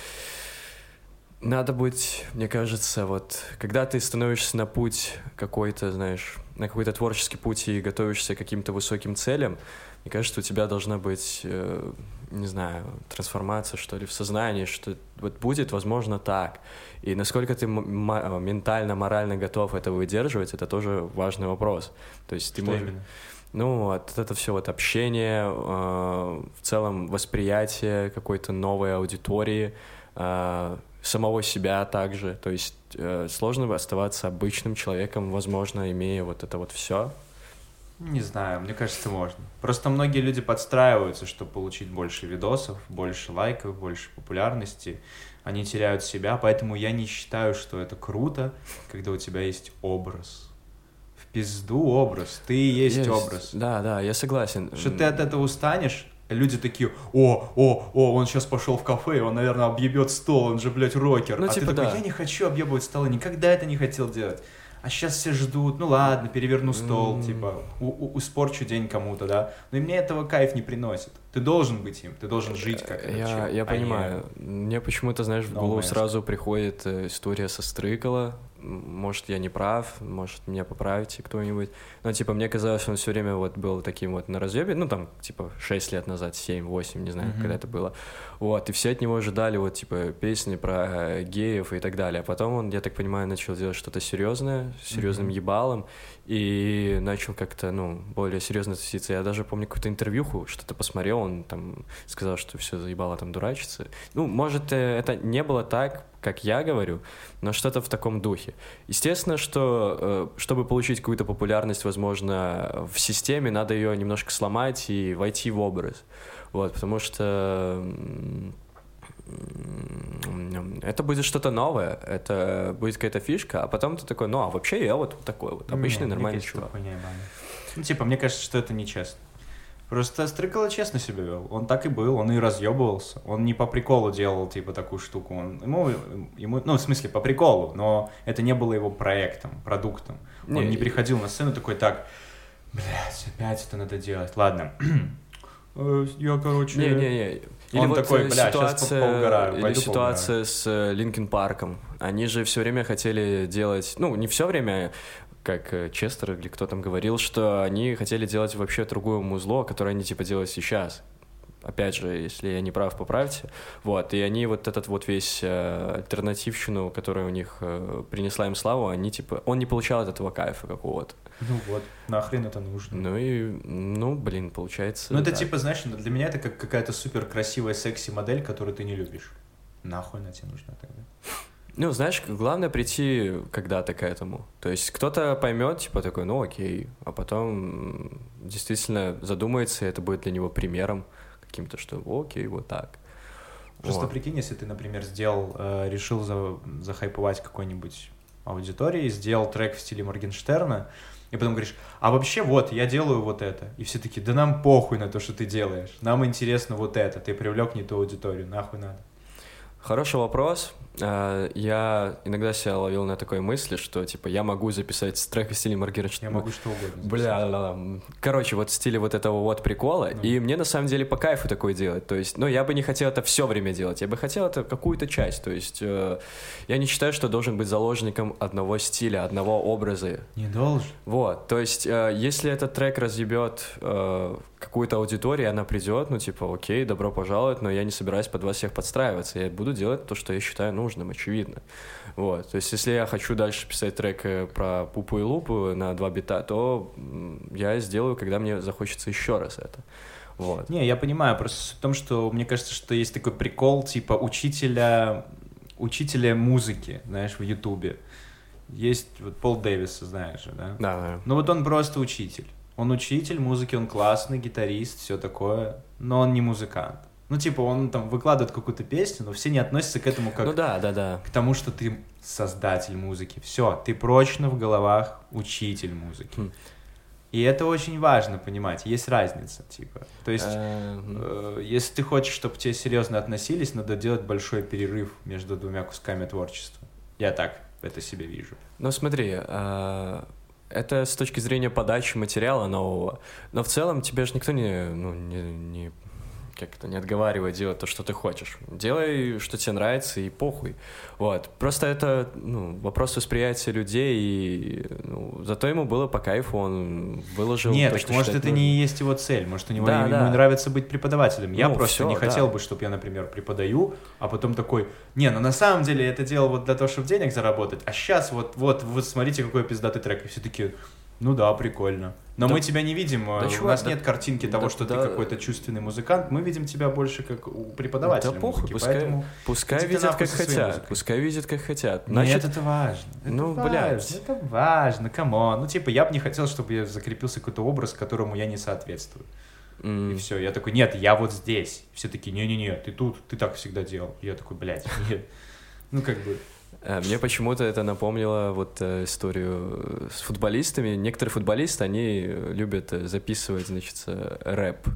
надо быть, мне кажется, вот, когда ты становишься на путь какой-то, знаешь, на какой-то творческий путь и готовишься к каким-то высоким целям, мне кажется, у тебя должна быть, э, не знаю, трансформация, что ли, в сознании, что вот будет, возможно, так. И насколько ты ма- ментально, морально готов это выдерживать, это тоже важный вопрос. То есть ты Что можешь... именно? Ну, вот это все вот общение, э, в целом восприятие какой-то новой аудитории, э, самого себя также. То есть э, сложно оставаться обычным человеком, возможно, имея вот это вот все. Не знаю, мне кажется, можно. Просто многие люди подстраиваются, чтобы получить больше видосов, больше лайков, больше популярности. Они теряют себя, поэтому я не считаю, что это круто, когда у тебя есть образ. В пизду образ. Ты и есть, образ. Да, да, я согласен. Что ты от этого устанешь, люди такие, о, о, о, он сейчас пошел в кафе, он, наверное, объебет стол, он же, блядь, рокер. Ну, а типа, ты такой, да. я не хочу объебывать столы, никогда это не хотел делать. А сейчас все ждут, ну ладно, переверну стол, М. типа, у- у- испорчу день кому-то, да. Но и мне этого кайф не приносит. Ты должен быть им, ты должен жить как этот Я, чел, я а не- понимаю. Мне почему-то, знаешь, в No голову man's сразу приходит э, история со Стрыкала. Может, я не прав, может, меня поправите кто-нибудь. Но, типа, мне казалось, он все время вот был таким вот на разъебе, ну, там, типа, 6 лет назад, 7, 8, не знаю, Мгм. когда это было. Вот, и все от него ожидали вот, типа, песни про э, геев и так далее. А потом он, я так понимаю, начал делать что-то серьезное, с серьезным Мгм. ебалом, и начал как-то, ну, более серьезно относиться. Я даже помню какую-то интервьюху, что-то посмотрел, он там сказал, что все заебало там дурачиться. Ну, может, э, это не было так, как я говорю, но что-то в таком духе. Естественно, что э, чтобы получить какую-то популярность, возможно, в системе, надо ее немножко сломать и войти в образ. Вот, потому что это будет что-то новое, это будет какая-то фишка, а потом ты такой, ну, а вообще я вот такой вот обычный Не, мне нормальный кажется, чувак. Ну, типа, мне кажется, что это нечестно. Просто Стрыкало честно себя вел. Он так и был, он и разъебывался. Он не по приколу делал, типа, такую штуку. Он, ему, ему, ну, в смысле, по приколу, но это не было его проектом, продуктом. Он Не, не приходил на сцену такой, так, блядь, опять это надо делать. Ладно. Э, Я, короче... Не-не-не. Или Он вот такой, э, бля, ситуация, поугараю, или ситуация с Линкен Парком. Они же все время хотели делать, ну, не все время, как э, Честер или кто там говорил, что они хотели делать вообще другое музло, которое они типа делают сейчас. Опять же, если я не прав, поправьте. Вот, и они вот этот вот весь э, альтернативщину, которая у них э, принесла им славу, они типа, он не получал от этого кайфа какого-то. Ну вот, нахрен это нужно. Ну и, ну, блин, получается... Ну, это да. типа, знаешь, для меня это как какая-то супер красивая секси-модель, которую ты не любишь. Нахуй она тебе нужна тогда? Ну, знаешь, главное прийти когда-то к этому. То есть кто-то поймет, типа такой, ну окей, а потом действительно задумается, и это будет для него примером каким-то, что окей, вот так. Просто Вот. прикинь, если ты, например, сделал, э, решил за, захайповать какой-нибудь аудитории, сделал трек в стиле Моргенштерна, и потом говоришь, а вообще вот, я делаю вот это. И все таки да нам похуй на то, что ты делаешь. Нам интересно вот это. Ты привлек не ту аудиторию, нахуй надо. Хороший вопрос. Э, Я иногда себя ловил на такой мысли, что, типа, я могу записать трек в стиле Я Моргенштерна. могу что угодно. записать. Бля, да, да. короче, вот в стиле вот этого вот прикола, Ну. и мне на самом деле по кайфу такое делать, то есть, ну, я бы не хотел это все время делать, я бы хотел это какую-то часть, то есть, э, я не считаю, что должен быть заложником одного стиля, одного образа, Не должен. вот, то есть, э, если этот трек разъебет э, какую-то аудиторию, она придет, ну, типа, окей, добро пожаловать, но я не собираюсь под вас всех подстраиваться, я буду делать то, что я считаю нужным, очевидно. Вот, то есть, если я хочу дальше писать трек э, про пупу и лупу на два бита, то я сделаю, когда мне захочется еще раз это. Вот. Не, я понимаю, просто в том, что мне кажется, что есть такой прикол, типа, учителя, учителя музыки, знаешь, в Ютубе. Есть вот Пол Дэвиса, знаешь же, да? Да, да. Ну вот он просто учитель. Он учитель музыки, он классный гитарист, все такое, но он не музыкант. Ну, типа, он там выкладывает какую-то песню, но все не относятся к этому как Ну да, да, да. к тому, что ты создатель музыки. Все, ты прочно в головах учитель музыки. Хм. И это очень важно понимать, есть разница, типа. То есть, Э, э, если ты хочешь, чтобы к тебе серьезно относились, надо делать большой перерыв между двумя кусками творчества. Я так это себе вижу. Ну смотри, э, это с точки зрения подачи материала нового, но в целом тебе же никто не, ну, не, не как это, не отговаривает делать то, что ты хочешь. Делай, что тебе нравится, и похуй. Вот. Просто это ну, вопрос восприятия людей, и ну, зато ему было по кайфу, он выложил Нет, то, так может это не есть его цель, может у него Да, ему да. нравится быть преподавателем. Я Ну, просто всё, не да. хотел бы, чтобы я, например, преподаю, а потом такой, не, ну на самом деле я это делал вот для того, чтобы денег заработать, а сейчас вот, вот, вот смотрите, какой пиздатый трек, и все таки ну да, прикольно. Но Да- мы тебя не видим, да у чувак, нас да- нет картинки того, да- что да- ты какой-то чувственный музыкант, мы видим тебя больше как у преподавателя Да похуй, музыки, пускай- поэтому... Пускай видят, как хотят. музыкой. Пускай видят, как хотят. Значит, Значит, это важно. Это ну, важно, блядь. Это важно, come on. Ну, типа, я бы не хотел, чтобы я закрепился какой-то образ, которому я не соответствую. м, И все. Я такой, нет, я вот здесь. Все такие, не-не-не, ты тут, ты так всегда делал. Я такой, блядь, нет. Ну, как бы, Э, Мне почему-то это напомнило вот э, историю э, с футболистами. Некоторые футболисты, они э, любят э, записывать, значит, э, рэп.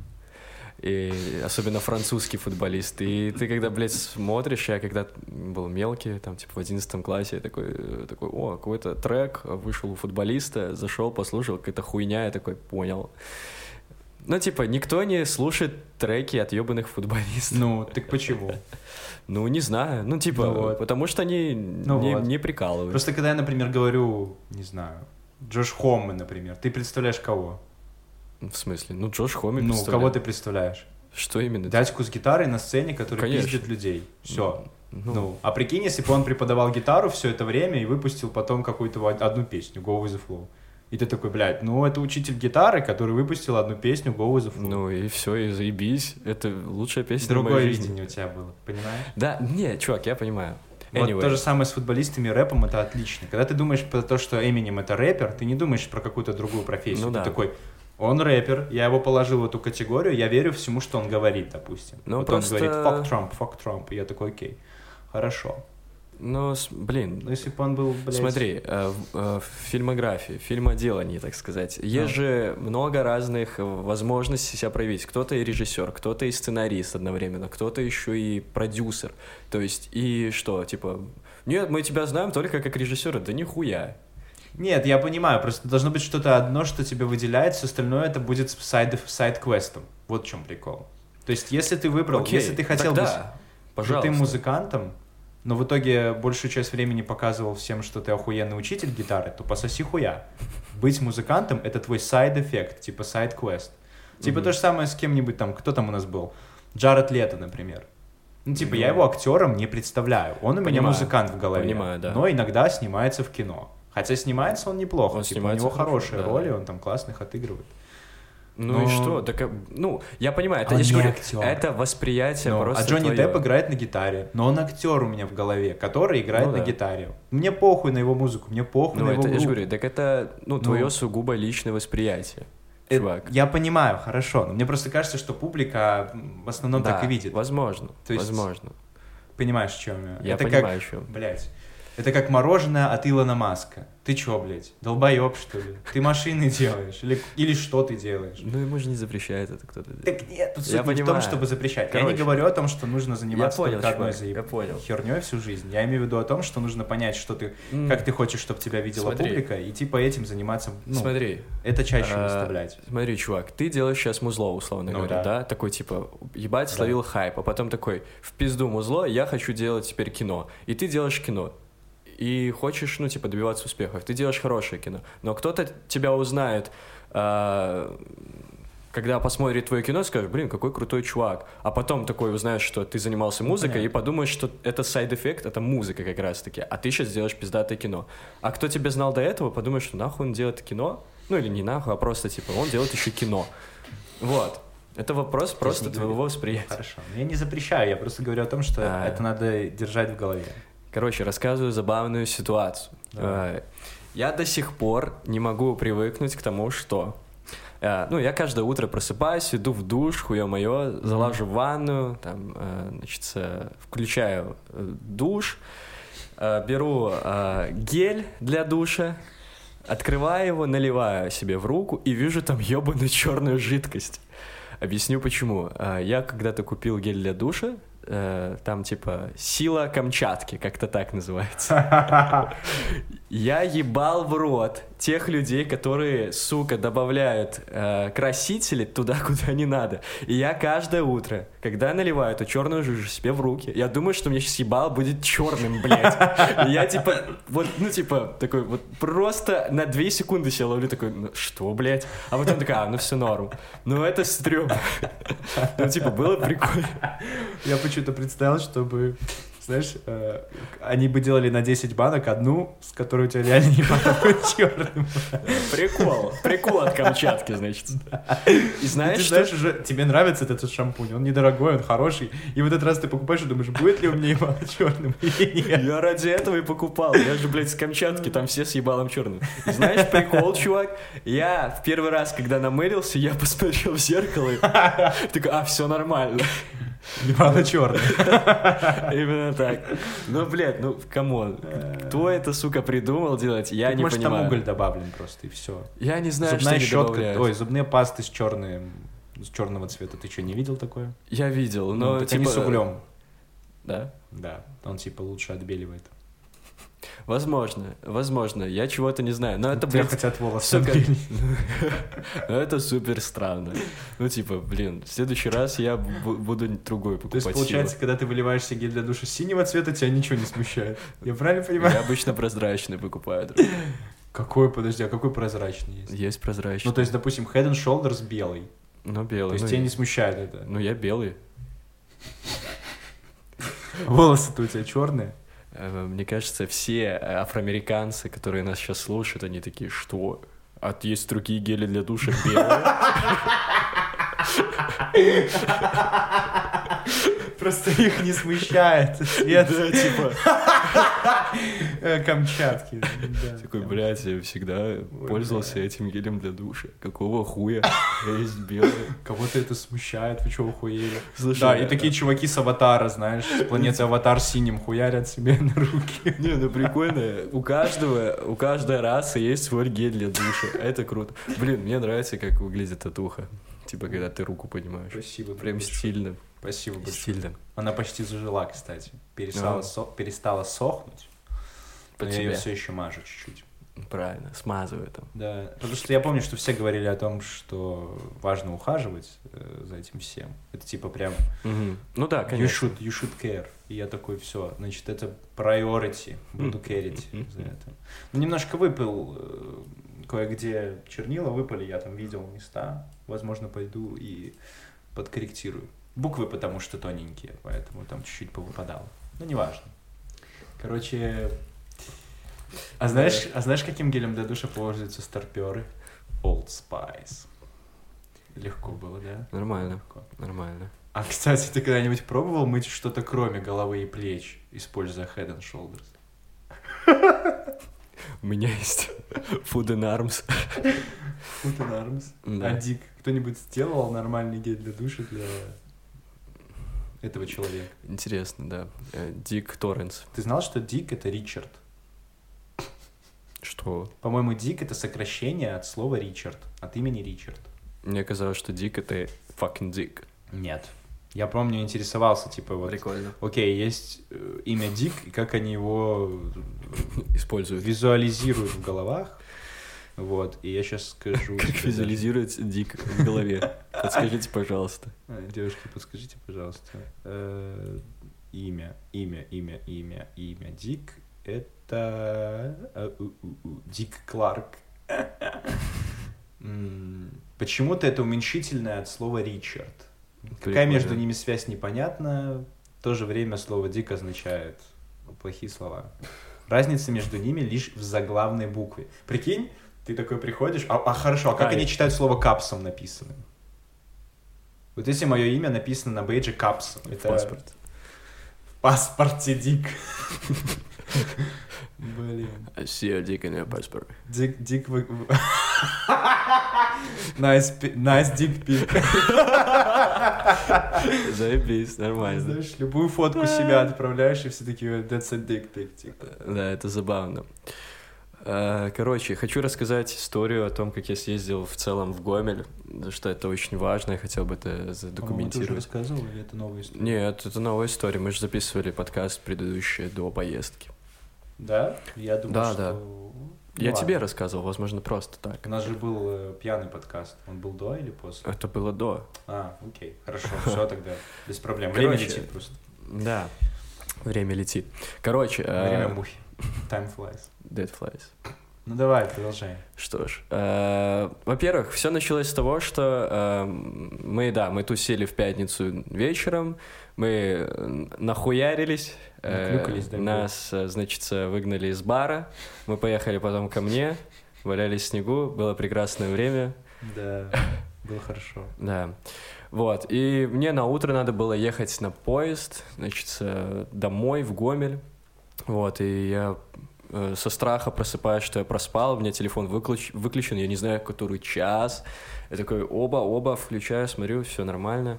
И особенно французский футболист. И ты когда, блядь, смотришь, я когда был мелкий, там, типа, в 11 классе, я такой, э, такой, о, какой-то трек вышел у футболиста, зашел, послушал, какая-то хуйня, я такой, понял. Ну, типа, никто не слушает треки от ебаных футболистов. ну, так почему? Ну, не знаю. Ну, типа, Ну вот. потому что они Ну не, вот. не прикалывают. Просто когда я, например, говорю, не знаю, Джош Хомман, например, ты представляешь кого? В смысле? Ну, Джош Хоми Ну, кого ты представляешь? Что именно? Дядьку с гитарой на сцене, который Конечно. пиздит людей. Все. Ну, Ну, а прикинь, если бы он преподавал гитару все это время и выпустил потом какую-то од- одну песню, Go with the Flow. И ты такой, блядь, ну это учитель гитары, который выпустил одну песню Go with the Flow. ну и все, и заебись. Это лучшая песня Другое моей жизни. видение у тебя было, понимаешь? Да, не, чувак, я понимаю. Вот Anyway. то же самое с футболистами и рэпом, это отлично. Когда ты думаешь про то, что Эминем это рэпер, ты не думаешь про какую-то другую профессию. Ну ты да. такой, он рэпер, я его положил в эту категорию, я верю всему, что он говорит, допустим. Ну, вот просто- он говорит, fuck Trump, fuck Trump, и я такой, окей, хорошо. Ну, блин, Но если бы он был, блядь... Смотри, э, в э, в фильмографии, фильмоделании, так сказать, есть Да. же много разных возможностей себя проявить. Кто-то и режиссер, кто-то и сценарист одновременно, кто-то еще и продюсер. То есть, и что, типа, нет, мы тебя знаем только как режиссера, да нихуя. Нет, я понимаю, просто должно быть что-то одно, что тебя выделяет, все остальное это будет side, side quest ом. Вот в чем прикол. То есть, если ты выбрал, Окей, если ты хотел быть тогда, пожалуйста. крутым музыкантом, но в итоге большую часть времени показывал всем, что ты охуенный учитель гитары, то пососи хуя. Быть музыкантом — это твой side effect, типа side quest. Типа Мгм. то же самое с кем-нибудь там, кто там у нас был? Джаред Лето, например. Ну, типа, я Ну. его актером не представляю. Он у меня Понимаю. музыкант в голове. Понимаю, да. Но иногда снимается в кино. Хотя снимается он неплохо. Он типа, у него хорошие да. роли, он там классных отыгрывает. Ну Но- и что? Так, э, ну, я понимаю, это, я говорю, актер. это восприятие Ну, просто а Джонни твое. Депп играет на гитаре, но он актер у меня в голове, который играет Ну на да. гитаре. Мне похуй на его музыку, мне похуй Ну, на его это, я же группу. говорю, так это, ну, Ну. твое сугубо личное восприятие. Э, чувак. Я понимаю, хорошо, но мне просто кажется, что публика в основном так Да, и видит. Возможно, То есть- возможно. Понимаешь, в чем я? Я Это понимаю, о как, чем. блядь, это как мороженое от Илона Маска. Ты чё, блядь, долбоеб, что ли? Ты машины делаешь? Или, или что ты делаешь? Ну, ему же не запрещает это кто-то. Так нет, тут Я суть не в том, чтобы запрещать. Я Короче. не говорю о том, что нужно Я заниматься понял, только одной заеб- я понял. херней всю жизнь. Я имею в виду о том, что нужно понять, что ты, М, как ты хочешь, чтобы тебя видела Смотри. публика, и типа этим заниматься, ну, Смотри, это чаще а, выставлять. Смотри, чувак, ты делаешь сейчас музло, условно Ну говоря, да. да. Такой, типа, ебать, Да. словил хайп, а потом такой, в пизду музло, я хочу делать теперь кино. И ты делаешь кино. И хочешь, ну, типа, добиваться успехов. Ты делаешь хорошее кино. Но кто-то тебя узнает, а, когда посмотрит твое кино, скажет, блин, какой крутой чувак. А потом такой узнаешь, что ты занимался музыкой, и понятно. подумаешь, что это side effect, это музыка как раз-таки. А ты сейчас делаешь пиздатое кино. А кто тебя знал до этого, подумает, что нахуй он делает кино. Ну или не нахуй, а просто типа он делает еще кино. Вот. Это вопрос просто твоего восприятия. Хорошо. Я не запрещаю, я просто говорю о том, что А. это надо держать в голове. Короче, рассказываю забавную ситуацию. Давай. Э, Я до сих пор не могу привыкнуть к тому, что... э, Ну, я каждое утро просыпаюсь, иду в душ, хуе мое, залажу в ванную, там, э, значит, включаю душ, беру гель для душа, открываю его, наливаю себе в руку и вижу там ебаную черную жидкость. Объясню почему. Я когда-то купил гель для душа, э, там типа сила Камчатки, как-то так называется. Я ебал в рот тех людей, которые, сука, добавляют э, красители туда, куда не надо. И я каждое утро, когда наливаю эту черную жижу себе в руки, я думаю, что мне сейчас ебал будет черным, блядь. Я типа, вот, ну типа, такой вот просто на две секунды себя ловлю, такой, ну что, блядь? А потом такая, а, ну все норм. Ну это стрём. Ну типа, было прикольно. Я почему-то представил, чтобы, знаешь, э, они бы делали на 10 банок одну, с которой у тебя реально не будет черным. Прикол. Прикол от Камчатки, значит. И И знаешь, ты что... знаешь, уже тебе нравится этот шампунь, он недорогой, он хороший, и в этот раз ты покупаешь и думаешь, будет ли у меня ебало черным или нет. Я ради этого и покупал. Я же, блядь, с Камчатки, там все с ебалом черным. И знаешь, прикол, чувак, я в первый раз, когда намылился, я посмотрел в зеркало и такой, а, все нормально. Ебало черный. Именно так. Ну, блядь, ну, come on. Кто это, сука, придумал делать, я не Может, там понимаю. уголь добавлен просто, и все. Я не знаю, что щетка, ой, зубные пасты с черным, с черного цвета. Ты что, не видел такое? Я видел, Ну, но так типа... они с углем. Да? Да, он типа лучше отбеливает. Возможно, возможно. Я чего-то не знаю. Но это, Тебя блядь, хотят волосы сука. Ну, это супер странно. Ну, типа, блин, в следующий раз я бу- буду другой То покупать есть, получается, когда ты выливаешь себе гель для душа синего цвета, тебя ничего не смущает. Я правильно понимаю? Я обычно прозрачный покупаю. Какой, подожди, а какой прозрачный есть? Есть прозрачный. Ну, то есть, допустим, Head and Shoulders белый. Ну, То белый. есть, ну, тебя не смущает это. Ну, я белый. Волосы-то у тебя черные. Э, Мне кажется, все э, афроамериканцы, которые нас сейчас слушают, они такие, что? А есть другие гели для душа белые? Просто их не смущает цвет Да, типа. э, Камчатки. Такой, блядь, я всегда пользовался этим гелем для душа. Какого хуя? Есть белый. Кого-то это смущает, вы чего хуели? Слушай, Да, и а- такие чуваки с аватара, знаешь, с планеты аватар синим хуярят себе на руки. Не, ну прикольно. У каждого, у каждой расы есть свой гель для душа. Это круто. Блин, мне нравится, как выглядит татуха. Типа, когда ты руку поднимаешь. Спасибо. Прям большое. стильно. Спасибо большое. Стильно. Она почти зажила, кстати. Перестала, Ну. со- перестала сохнуть. Но Под я ее все еще мажу чуть-чуть. Правильно, смазываю там. Да, потому что я помню, что все говорили о том, что важно ухаживать э, за этим всем. Это типа прям Мгм. Ну да, you конечно. should, you should care. И я такой, все, значит, это priority, буду Мгм. керить Мгм. за это. Ну, немножко выпил, э, кое-где чернила выпали, я там видел места. Возможно, пойду и подкорректирую. Буквы потому что тоненькие, поэтому там чуть-чуть повыпадало. Ну, неважно. Короче, а знаешь, а знаешь, каким гелем для душа пользуются старперы? Old Spice. Легко было, да? Нормально, Легко. нормально. А, кстати, ты когда-нибудь пробовал мыть что-то кроме головы и плеч, используя Head and Shoulders? У меня есть Food and Arms. Foot and Arms. Да. А Дик, кто-нибудь сделал нормальный гель для душа для этого человека? Интересно, да. Э, Дик Торренс. Ты знал, что Дик — это Ричард? Что? По-моему, Дик — это сокращение от слова Ричард, от имени Ричард. Мне казалось, что Дик это fucking Дик. Нет. Я помню, интересовался, типа, вот... Прикольно. Окей, есть э, имя Дик, и как они его Используют. визуализируют в головах. Вот, и я сейчас скажу... Как визуализировать Дик в голове? Подскажите, пожалуйста. А, Девушки, подскажите, пожалуйста. э, Имя, имя, имя, имя, имя Дик — это... э, Дик Кларк. Почему-то это уменьшительное от слова Ричард. Какая Прикольно. между ними связь непонятна. В то же время слово «дик» означает плохие слова. Разница между ними лишь в заглавной букве. Прикинь, ты такой приходишь, а, а хорошо, а как А, они читают слово капсом написано? Вот если мое имя написано на бейдже капсом, это паспорт. В паспорте дик. Блин. I see your dick in your passport. Дик, дик вы... Nice, пи- nice dick pic. Заебись, нормально. Знаешь, любую фотку себя отправляешь, и все такие, that's a dick pic, типа. Да, это забавно. Э, Короче, хочу рассказать историю о том, как я съездил в целом в Гомель, что это очень важно, я хотел бы это задокументировать. рассказывал, или это новая история? Нет, это новая история. Мы же записывали подкаст предыдущий до поездки. Да? Я думаю, Да, что... да. Ну я ладно. тебе рассказывал, возможно, просто так. У нас же был э, пьяный подкаст. Он был до или после? Это было до. А, окей, хорошо, все тогда, без проблем. Время летит просто. Да. Время летит. Короче, э, Время мухи. Time flies. Dead Flies. Ну давай, продолжай. Что ж, э, во-первых, все началось с того, что э, мы, да, мы тусили в пятницу вечером, мы э, нахуярились, э, бог. нас, э, значит, выгнали из бара, мы поехали потом ко мне, валялись в снегу, было прекрасное время, Да, было хорошо. да. Вот, и мне на утро надо было ехать на поезд, значит, э, домой, в Гомель, вот, и я э, со страха просыпаюсь, что я проспал, у меня телефон выключ- выключен, я не знаю, который час. Я такой, оба, оба, включаю, смотрю, все нормально.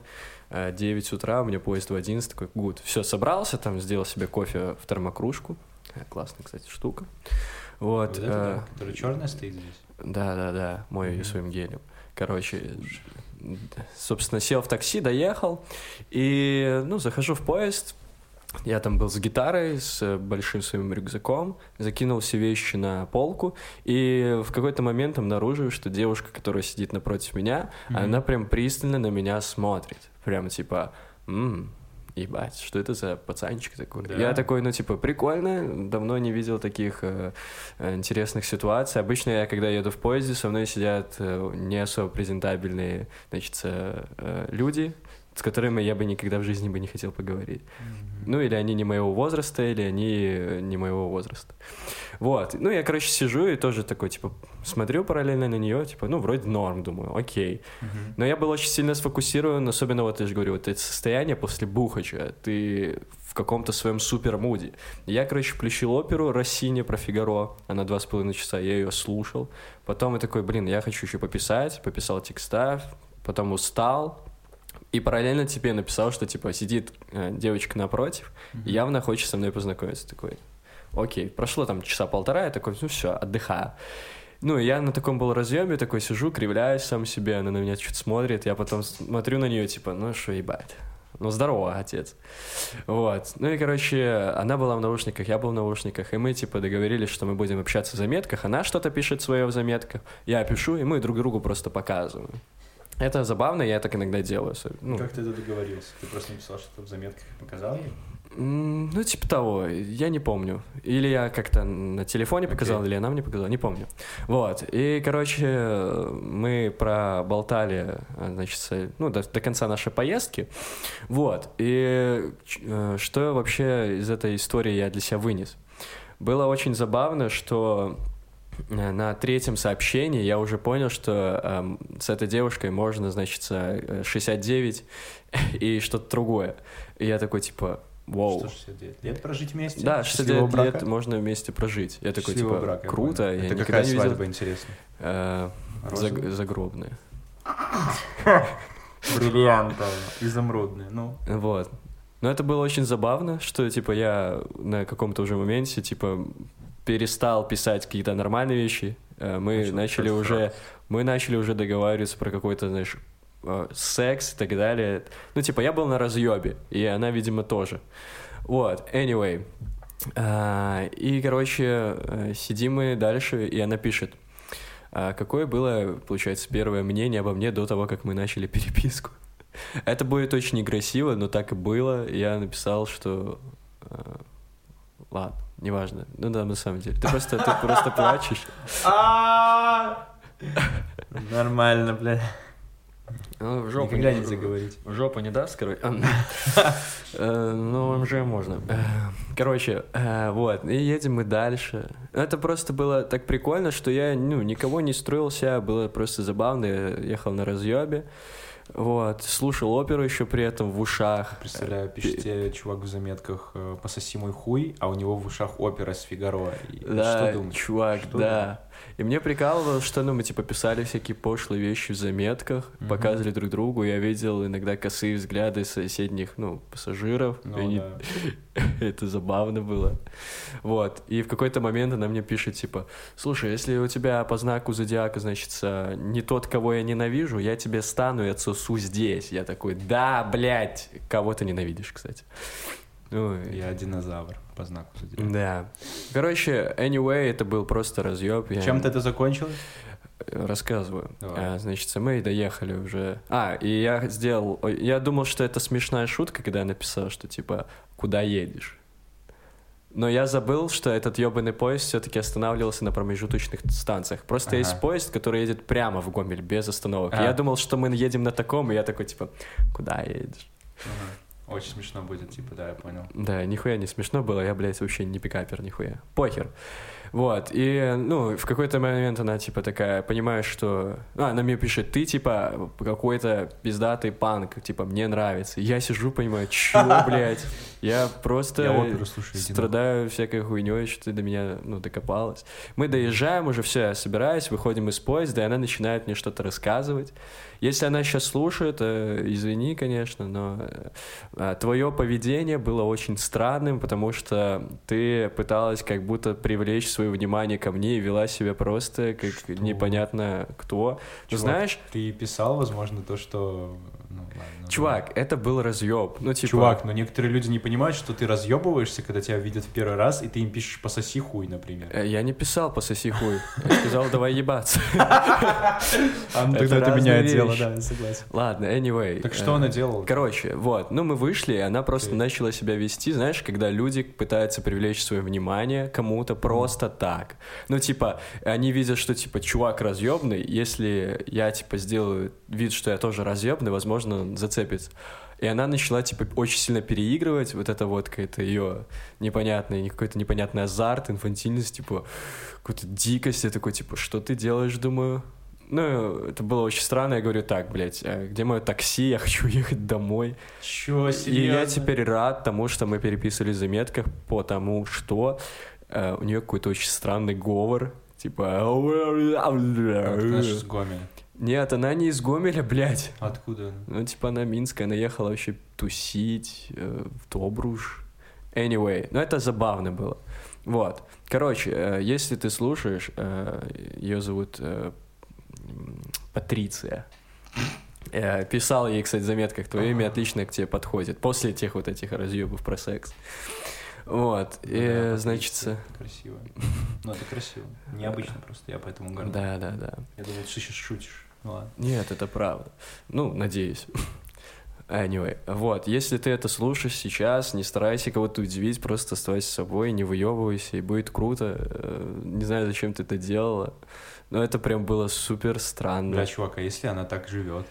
Э, 9 утра, у меня поезд в 11, такой, гуд. Все, собрался там, сделал себе кофе в термокружку. Э, Классная, кстати, штука. Вот. Вот это, э, да, который черная стоит здесь. да, да, да, ее Мгм. своим гелем. Короче, собственно, сел в такси, доехал, и, ну, захожу в поезд, я там был с гитарой, с э, большим своим рюкзаком, закинул все вещи на полку, и в какой-то момент обнаруживаю, что девушка, которая сидит напротив меня, Мгм. она прям пристально на меня смотрит. Прям типа, «М, ебать, что это за пацанчик такой? Да. Я такой, ну, типа, прикольно, давно не видел таких э, э, интересных ситуаций. Обычно я, когда еду в поезде, со мной сидят э, не особо презентабельные, значит, э, э, люди, с которыми я бы никогда в жизни бы не хотел поговорить. Ну, или они не моего возраста, или они э, не моего возраста. Вот. Ну, я, короче, сижу и тоже такой, типа, смотрю параллельно на нее, типа, ну, вроде норм, думаю, окей. Мгм. Но я был очень сильно сфокусирован, особенно вот, я же говорю, вот это состояние после бухача, ты в каком-то своем супер-муде. Я, короче, включил оперу Россини про Фигаро, она два с половиной часа, я ее слушал. Потом я такой, блин, я хочу еще пописать, пописал текста, потом устал, и параллельно тебе написал, что, типа, сидит э, девочка напротив, Мгм. и явно хочет со мной познакомиться. Такой, окей, прошло там часа полтора, я такой, ну все, отдыхаю. Ну, я на таком был разъеме, такой сижу, кривляюсь сам себе, она на меня что-то смотрит, я потом смотрю на нее, типа, ну что, ебать. Ну, здорово, отец. Вот. Ну и, короче, она была в наушниках, я был в наушниках, и мы, типа, договорились, что мы будем общаться в заметках. Она что-то пишет свое в заметках, я пишу, и мы друг другу просто показываем. Это забавно, я так иногда делаю. Ну, Как ты это договорился? Ты просто написал что-то в заметках и показал ей? Ну, типа того, я не помню. Или я как-то на телефоне показал, Окей. или она мне показала, не помню. Вот. И, короче, мы проболтали, э, значит, ну, до, до конца нашей поездки. Вот. И э, что вообще из этой истории я для себя вынес? Было очень забавно, что на третьем сообщении я уже понял, что эм, с этой девушкой можно, значит, э, 69 и что-то другое. И я такой, типа, вау. 169 лет прожить вместе? Да, Счастливого 69 лет брака? можно вместе прожить. Я такой, Счастливого типа, брака, круто, я Это какая не свадьба, видел. интересно? Э? Заг- загробные. Бриллиантовые, изумрудные, ну. Вот. Но это было очень забавно, что, типа, я на каком-то уже моменте, типа, перестал писать какие-то нормальные вещи. Э, Мы Начал начали уже, мы начали уже договариваться про какой-то, знаешь, э, секс и так далее. Ну, типа, я был на разъебе, и она, видимо, тоже. Вот, anyway. А, И, короче, э, сидим мы дальше, и она пишет, «А какое было, получается, первое мнение обо мне до того, как мы начали переписку? Это будет очень некрасиво, но так и было. Я написал, что... э, Ладно, неважно. Ну да, на самом деле. Ты просто, ты просто плачешь. Нормально, бля. Ну, в жопу Никогда не- заговорить. В жопу не даст, короче. Э, Ну, уже можно. Э, Короче, э, вот, и едем мы дальше. Это просто было так прикольно, что я, ну, никого не строил себя, было просто забавно. Я ехал на разъебе, вот, слушал оперу еще при этом в ушах. Представляю, пишет тебе чувак в заметках э, «Пососи мой хуй», а у него в ушах опера с Фигаро. И Да, что думаешь? чувак, Что да. И мне прикалывало, что, ну, мы, типа, писали всякие пошлые вещи в заметках, Мгм. показывали друг другу. Я видел иногда косые взгляды соседних, ну, пассажиров. Ну, и они- да. Это забавно было. Вот. И в какой-то момент она мне пишет, типа, слушай, если у тебя по знаку зодиака, значит, а, не тот, кого я ненавижу, я тебе стану и отсосу здесь. Я такой, да, блядь, кого ты ненавидишь, кстати. Ну, Я динозавр по знаку зодиака. да. Короче, anyway, это был просто разъеб. Я Чем-то это закончилось? рассказываю. Давай. А, значит, мы доехали уже. А, и я сделал... Я думал, что это смешная шутка, когда я написал, что типа, куда едешь? Но я забыл, что этот ебаный поезд все-таки останавливался на промежуточных станциях. Просто Ага. есть поезд, который едет прямо в Гомель, без остановок. А. Я думал, что мы едем на таком, и я такой, типа, куда едешь? Ага. Очень смешно будет, типа, да, я понял. Да, нихуя не смешно было, я, блядь, вообще не пикапер, нихуя. Похер. Вот, и, ну, в какой-то момент она, типа, такая, понимаешь, что... А, она мне пишет, ты, типа, какой-то пиздатый панк, типа, мне нравится. И Я сижу, понимаю, чё, блядь? Я просто Я оперу слушаю, страдаю всякой хуйней, что ты до меня, ну, докопалась. Мы доезжаем уже, все, я собираюсь, выходим из поезда, и она начинает мне что-то рассказывать. Если она сейчас слушает, э, извини, конечно, но э, твое поведение было очень странным, потому что ты пыталась как будто привлечь свое внимание ко мне и вела себя просто как Что? непонятно кто. Чувак, знаешь, Ты писал, возможно, то, что... Ну, ладно. чувак, это был разъеб. Ну, типа... Чувак, но некоторые люди не понимают, что ты разъебываешься, когда тебя видят в первый раз, и ты им пишешь «пососи хуй», например. э, Я не писал пососи хуй. Я сказал, давай ебаться. А, ну тогда это меняет дело, да, согласен. Ладно, anyway. Так э, что она делала? Короче, вот, ну мы вышли, и она просто начала себя вести, знаешь, когда люди пытаются привлечь свое внимание кому-то просто так. Ну, типа, они видят, что, типа, чувак разъебный, если я, типа, сделаю вид, что я тоже разъебный, возможно, он зацепится. И она начала, типа, очень сильно переигрывать, вот это вот какая-то ее непонятный, какой-то непонятный азарт, инфантильность, типа, какую-то дикость. Я такой, типа, что ты делаешь, думаю? Ну, это было очень странно. Я говорю, так, блядь, а где мое такси? Я хочу ехать домой. Чё, И серьезно? я теперь рад тому, что мы переписывали в заметках, потому что э, у нее какой-то очень странный говор. Типа... Она же с Гомеля. Нет, она не из Гомеля, блядь. Откуда она? Ну, типа, она минская, она ехала вообще тусить э, в Добруж. Anyway, ну это забавно было. Вот. Короче, э, если ты слушаешь, ее зовут э, Патриция. Э, Писал ей, кстати, в заметках, твое имя отлично к тебе подходит. После тех вот этих разъебов про секс. Вот. И, Да, значит... Патриция, это красиво. Ну, это красиво. Необычно просто, я поэтому горд. Да, да, да. Я думал, ты сейчас шутишь. Нет, это правда. Ну, надеюсь. Anyway, вот, если ты это слушаешь сейчас, не старайся кого-то удивить, просто оставайся собой, не выебывайся, и будет круто. Э, Не знаю, зачем ты это делала, но это прям было супер странно. Бля, чувак, а если она так живет?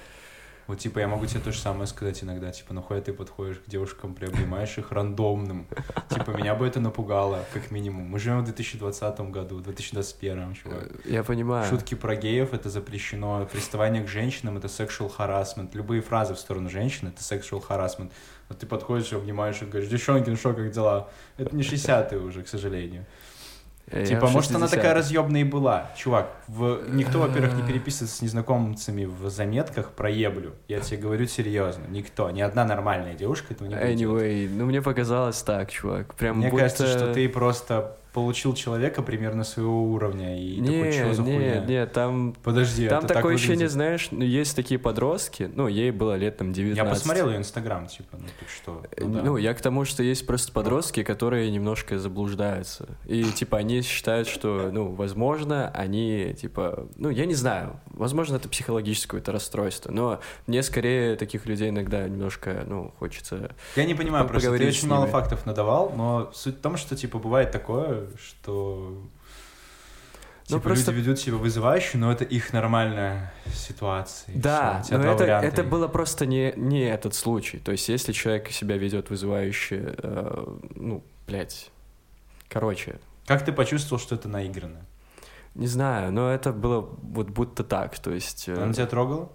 Вот, типа, я могу тебе то же самое сказать иногда. Типа, нахуй ты подходишь к девушкам, приобнимаешь их рандомным. Типа, меня бы это напугало, как минимум. Мы живем в 2020 году, в 2021, чувак. Я понимаю. Шутки про геев это запрещено, приставание к женщинам это sexual harassment, любые фразы в сторону женщин это sexual harassment. Вот ты подходишь, обнимаешь и говоришь, девчонки, ну что, как дела? Это не 60-е уже, к сожалению. Я Типа, может, она 60-х. такая разъебная и была. Чувак, в... никто, во-первых, не переписывается с незнакомцами в заметках про еблю. Я тебе говорю серьезно. Никто. Ни одна нормальная девушка этого не будет. Anyway, ну мне показалось так, чувак. Прям Мне будто... кажется, что ты просто получил человека примерно своего уровня и такой, что за хуйня? нет, там... Подожди, Там это так такое ощущение, выглядит. знаешь, есть такие подростки, ну, ей было лет там 19. Я посмотрел ее инстаграм, типа, ну тут что? Э, Ну, да. Ну, я к тому, что есть просто подростки, которые немножко заблуждаются. И, типа, они считают, что, ну, возможно, они, типа, ну, я не знаю, возможно, это психологическое какое-то расстройство, но мне скорее таких людей иногда немножко, ну, хочется... Я не понимаю, По- просто ты очень мало фактов надавал, но суть в том, что, типа, бывает такое, что... Ну, Типа, просто- люди ведут себя вызывающе, но это их нормальная ситуация. Да, но это, варианта. это было просто не, не этот случай. То есть, если человек себя ведет вызывающе, э, ну, блядь, короче, Как ты почувствовал, что это наиграно? не знаю, но это было вот будто так, то есть... э, Она тебя трогала?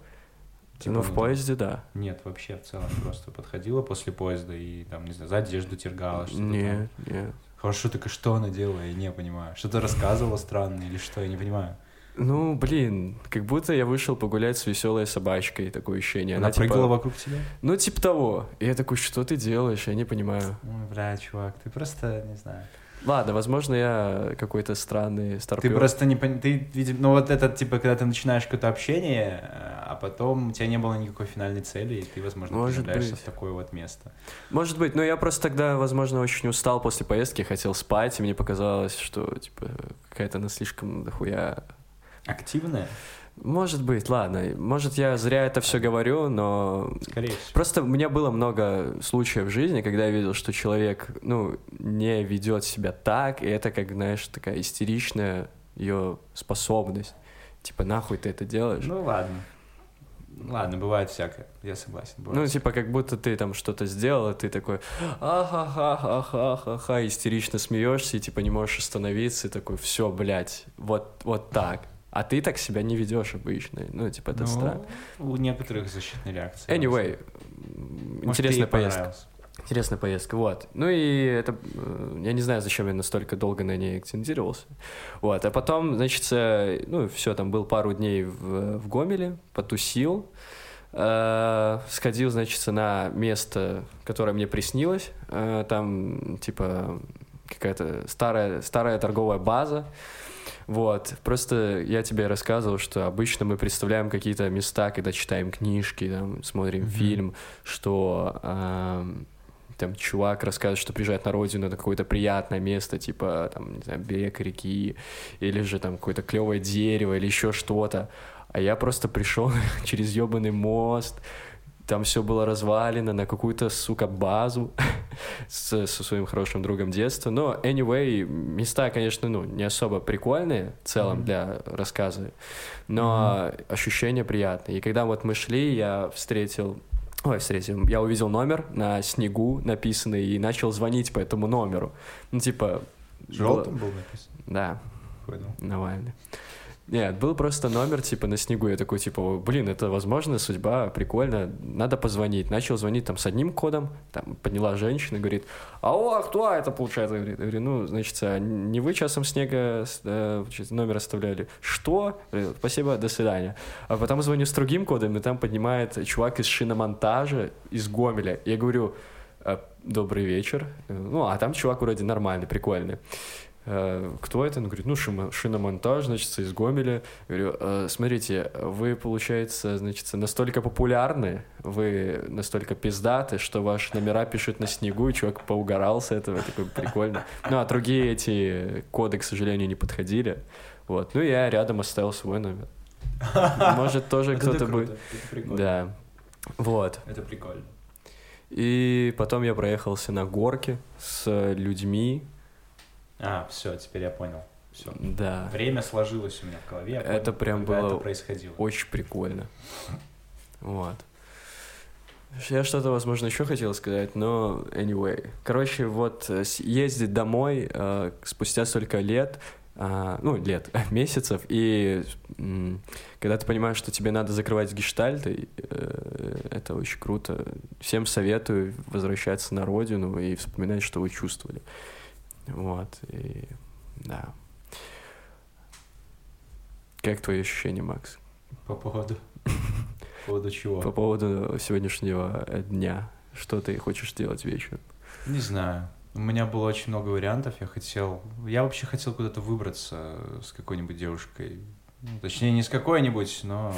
ну, в там- поезде, да. Нет, вообще в целом просто подходила после поезда и там, не знаю, за одежду тергала, что-то там. Нет, нет. Хорошо, так и что она делала, я не понимаю. Что-то рассказывала странное или что, я не понимаю. Ну, блин, как будто я вышел погулять с веселой собачкой, такое ощущение. Она, Она, типа, прыгала вокруг тебя? Ну, типа того. И я такой, что ты делаешь? Я не понимаю. Ой, бля, чувак, ты просто, не знаю. Ладно, возможно, я какой-то странный Ты старпёр. просто не понимаешь, ты, видимо, ну вот это, типа, когда ты начинаешь какое-то общение, а потом у тебя не было никакой финальной цели, и ты, возможно, Может приземляешься быть. в такое вот место. Может быть, но я просто тогда, возможно, очень устал после поездки, хотел спать, и мне показалось, что, типа, какая-то она слишком дохуя... Активная? Может быть, ладно. Может, я зря это все говорю, но Скорее всего. Просто у меня было много случаев в жизни, когда я видел, что человек, ну, не ведет себя так, и это, как, знаешь, такая истеричная ее способность. Типа, нахуй ты это делаешь? Ну ладно. Ладно, бывает всякое, я согласен. бывает Ну, типа, как будто ты там что-то сделал, и ты такой, ахахахахахаха, истерично смеешься, и типа не можешь остановиться, и такой, все, блядь, вот, вот так. А ты так себя не ведешь обычно. Ну, типа, это Ну, странно. У некоторых защитные реакции. Anyway, Может, интересная поездка. Интересная поездка, вот. Ну и это... э, Я не знаю, зачем я настолько долго на ней акцентировался. Вот, а потом, значит, э, ну, все, там был пару дней в, в Гомеле, потусил, э, сходил, значит, на место, которое мне приснилось. Э, там, типа, какая-то старая, старая торговая база. Вот, просто я тебе рассказывал, что обычно мы представляем какие-то места, когда читаем книжки, там, смотрим Мгм. фильм, что эм, там чувак рассказывает, что приезжает на родину, на какое-то приятное место, типа, там, не знаю, берег реки, или же там какое-то клевое дерево, или еще что-то. А я просто пришел через ебаный мост, там все было развалено на какую-то, сука, базу с, со своим хорошим другом детства. Но, anyway, места, конечно, ну, не особо прикольные в целом Мгм. для рассказа, но ощущения приятные. И когда вот мы шли, я встретил Ой, встретил. Я увидел номер на снегу написанный и начал звонить по этому номеру. Ну, типа... Желтым было- был написан? Да, Понял. Навальный. Нет, был просто номер, типа, на снегу. Я такой, типа, блин, это возможно, судьба, прикольно, надо позвонить. Начал звонить там с одним кодом, там подняла женщина, говорит, алло, а кто это получается? Я говорю, ну, значит, а не вы часом снега э, номер оставляли? Что? Говорю, Спасибо, до свидания. А потом звоню с другим кодом, и там поднимает чувак из шиномонтажа, из Гомеля. Я говорю, «Э, добрый вечер. Э, Ну, а там чувак вроде нормальный, прикольный. Э, Кто это? Он говорит, ну, шиномонтаж, значит, из Гомеля. Говорю, «Э, смотрите, вы, получается, значит, настолько популярны, вы настолько пиздаты, что ваши номера пишут на снегу, и чувак поугарал с этого, такой, прикольно. Ну, а другие эти коды, к сожалению, не подходили. Вот, ну, я рядом оставил свой номер. Может, тоже кто-то будет... Да, вот. Это прикольно. И потом я проехался на горке с людьми, А, все, теперь я понял. Все. да. Время сложилось у меня в голове. я Это понял, прям было это происходило. Очень прикольно. Вот. Я что-то, возможно, еще хотел сказать, но anyway. Короче, вот э, ездить домой э, спустя столько лет, а, ну, лет, месяцев, и м, когда ты понимаешь, что тебе надо закрывать гештальты, э, это очень круто. Всем советую возвращаться на родину и вспоминать, что вы чувствовали. Вот, и да. Как твои ощущения, Макс? По поводу... По поводу чего? По поводу сегодняшнего э, дня. Что ты хочешь делать вечером? Не знаю. У меня было очень много вариантов. Я хотел... Я вообще хотел куда-то выбраться с какой-нибудь девушкой. Ну, точнее, не с какой-нибудь, но...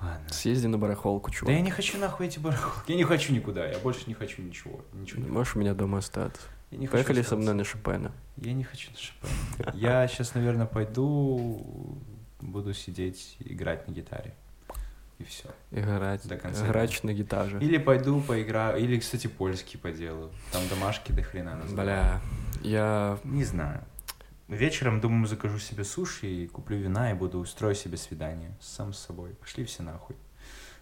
Ладно. Съезди на барахолку, Да чувак. я не хочу нахуй эти барахолки. Я не хочу никуда. Я больше не хочу ничего. Ничего не Можешь у меня дома остаться? Я не хочу Поехали со остаться. мной на Шопена. Я не хочу на Шопена. Я сейчас, наверное, пойду, буду сидеть, играть на гитаре. И все. Играть. До конца Играть на гитаре. Или пойду поиграю, или, кстати, польский поделаю. Там домашки до хрена называют. Бля, я... Не знаю. Вечером, думаю, закажу себе суши и куплю вина и буду устроить себе свидание сам с собой. Пошли все нахуй.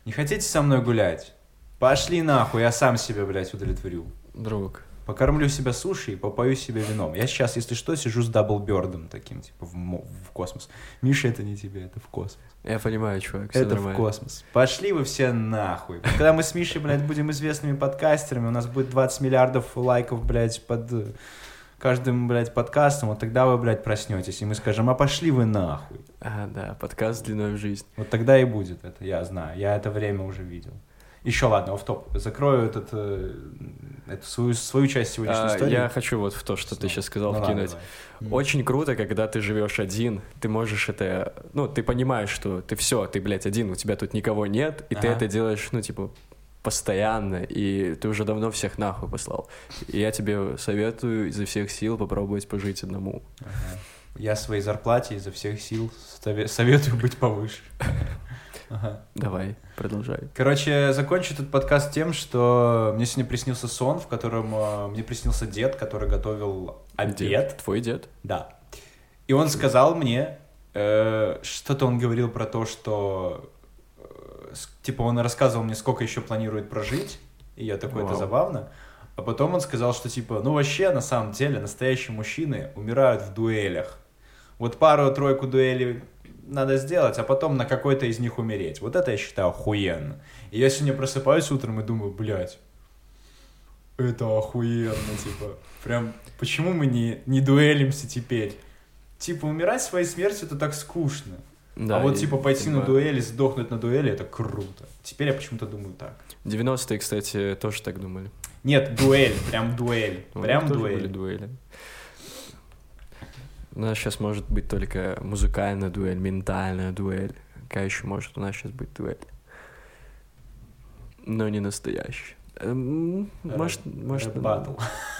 Не хотите со мной гулять? Пошли нахуй, я сам себя, блядь, удовлетворю. Друг, Покормлю себя суши и попою себе вином. Я сейчас, если что, сижу с double bird ом таким, типа, в, в космос. Миша, это не тебе, это в космос. я понимаю, чувак, все это нормально. в космос. Пошли вы все нахуй. Когда мы с Мишей, блядь, будем известными подкастерами, у нас будет 20 миллиардов лайков, блядь, под каждым, блядь, подкастом, вот тогда вы, блядь, проснетесь, и мы скажем, а пошли вы нахуй. А, да, подкаст длиной в жизнь. Вот тогда и будет это, я знаю, я это время уже видел. Еще ладно, оф-топ. Закрою этот, э, эту свою, свою часть сегодняшней А, истории. я хочу вот в то, что ты Снова. сейчас сказал, Ну ладно, вкинуть. давай. Очень круто, когда ты живешь один, ты можешь это, ну, ты понимаешь, что ты все, ты, блядь, один, у тебя тут никого нет, и ты Ага. это делаешь, ну, типа, постоянно, и ты уже давно всех нахуй послал. И я тебе советую изо всех сил попробовать пожить одному. Ага. Я своей зарплате изо всех сил сове- советую быть повыше. Ага. Давай, продолжай. Короче, закончу этот подкаст тем, что мне сегодня приснился сон, в котором э, мне приснился дед, который готовил обед. Дед, твой дед? Да. И он сказал мне, э, что-то он говорил про то, что типа он рассказывал мне, сколько еще планирует прожить, и я такой, это Вау. забавно. А потом он сказал, что типа, ну вообще, на самом деле, настоящие мужчины умирают в дуэлях. Вот пару-тройку дуэлей надо сделать, а потом на какой-то из них умереть. Вот это я считаю охуенно. И я сегодня просыпаюсь утром и думаю, блядь, это охуенно, типа. Прям, почему мы не, не дуэлимся теперь? Типа, умирать своей смертью это так скучно. Да, а вот, типа, пойти на дуэль и сдохнуть на дуэли, это круто. Теперь я почему-то думаю так. 90-е, кстати, тоже так думали. Нет, дуэль, прям дуэль. Прям были дуэль. дуэли. У нас сейчас может быть только музыкальная дуэль, ментальная дуэль. Какая еще может у нас сейчас быть дуэль? Но не настоящая. Эм, Может, может... Батл.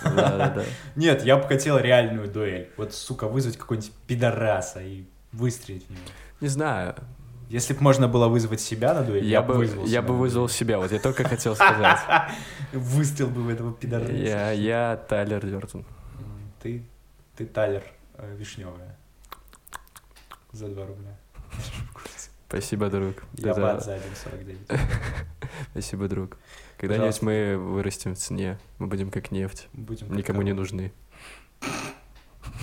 Да-да-да. Нет, я бы хотел реальную дуэль. Вот, сука, вызвать какого-нибудь пидораса и выстрелить в него. Не знаю. Если бы можно было вызвать себя на дуэль, Я бы, вызвал я себя бы вызвал себя. Вот я только хотел сказать. Выстрел бы в этого пидораса. Я, я Тайлер Дёртон. Ты, ты Тайлер э, Вишневая. За 2 рубля. Спасибо, друг. Я Это- бат за 1,49. Спасибо, друг. Когда-нибудь мы вырастем в цене. Мы будем как нефть. Будем Никому не нужны.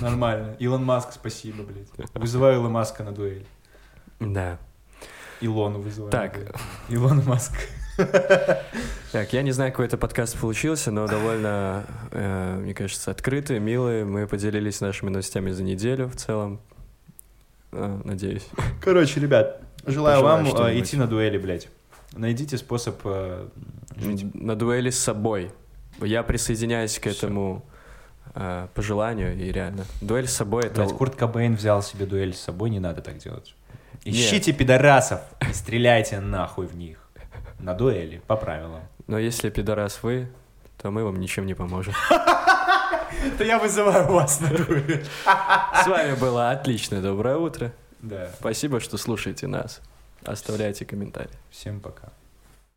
Нормально. Илон Маск, спасибо, блядь. Вызываю Илона Маска на дуэль. Да. Илону вызываю. Так. Илон Маск. Так, я не знаю, какой это подкаст получился, но довольно, э, мне кажется, открытый, милый. Мы поделились нашими новостями за неделю в целом. Э, надеюсь. Короче, ребят, желаю Пожелаю вам э, идти на дуэли, блядь. Найдите способ э, жить. На дуэли с собой. Я присоединяюсь к Всё. этому э, пожеланию, и реально. Дуэль с собой это... Блядь, Курт Кобейн взял себе дуэль с собой, не надо так делать. Ищите пидорасов и стреляйте нахуй в них. На дуэли, по правилам. Но если пидорас вы, то мы вам ничем не поможем. То я вызываю вас на дуэль. С вами было отличное доброе утро. Да, Спасибо, что слушаете нас. Оставляйте комментарии. всем пока.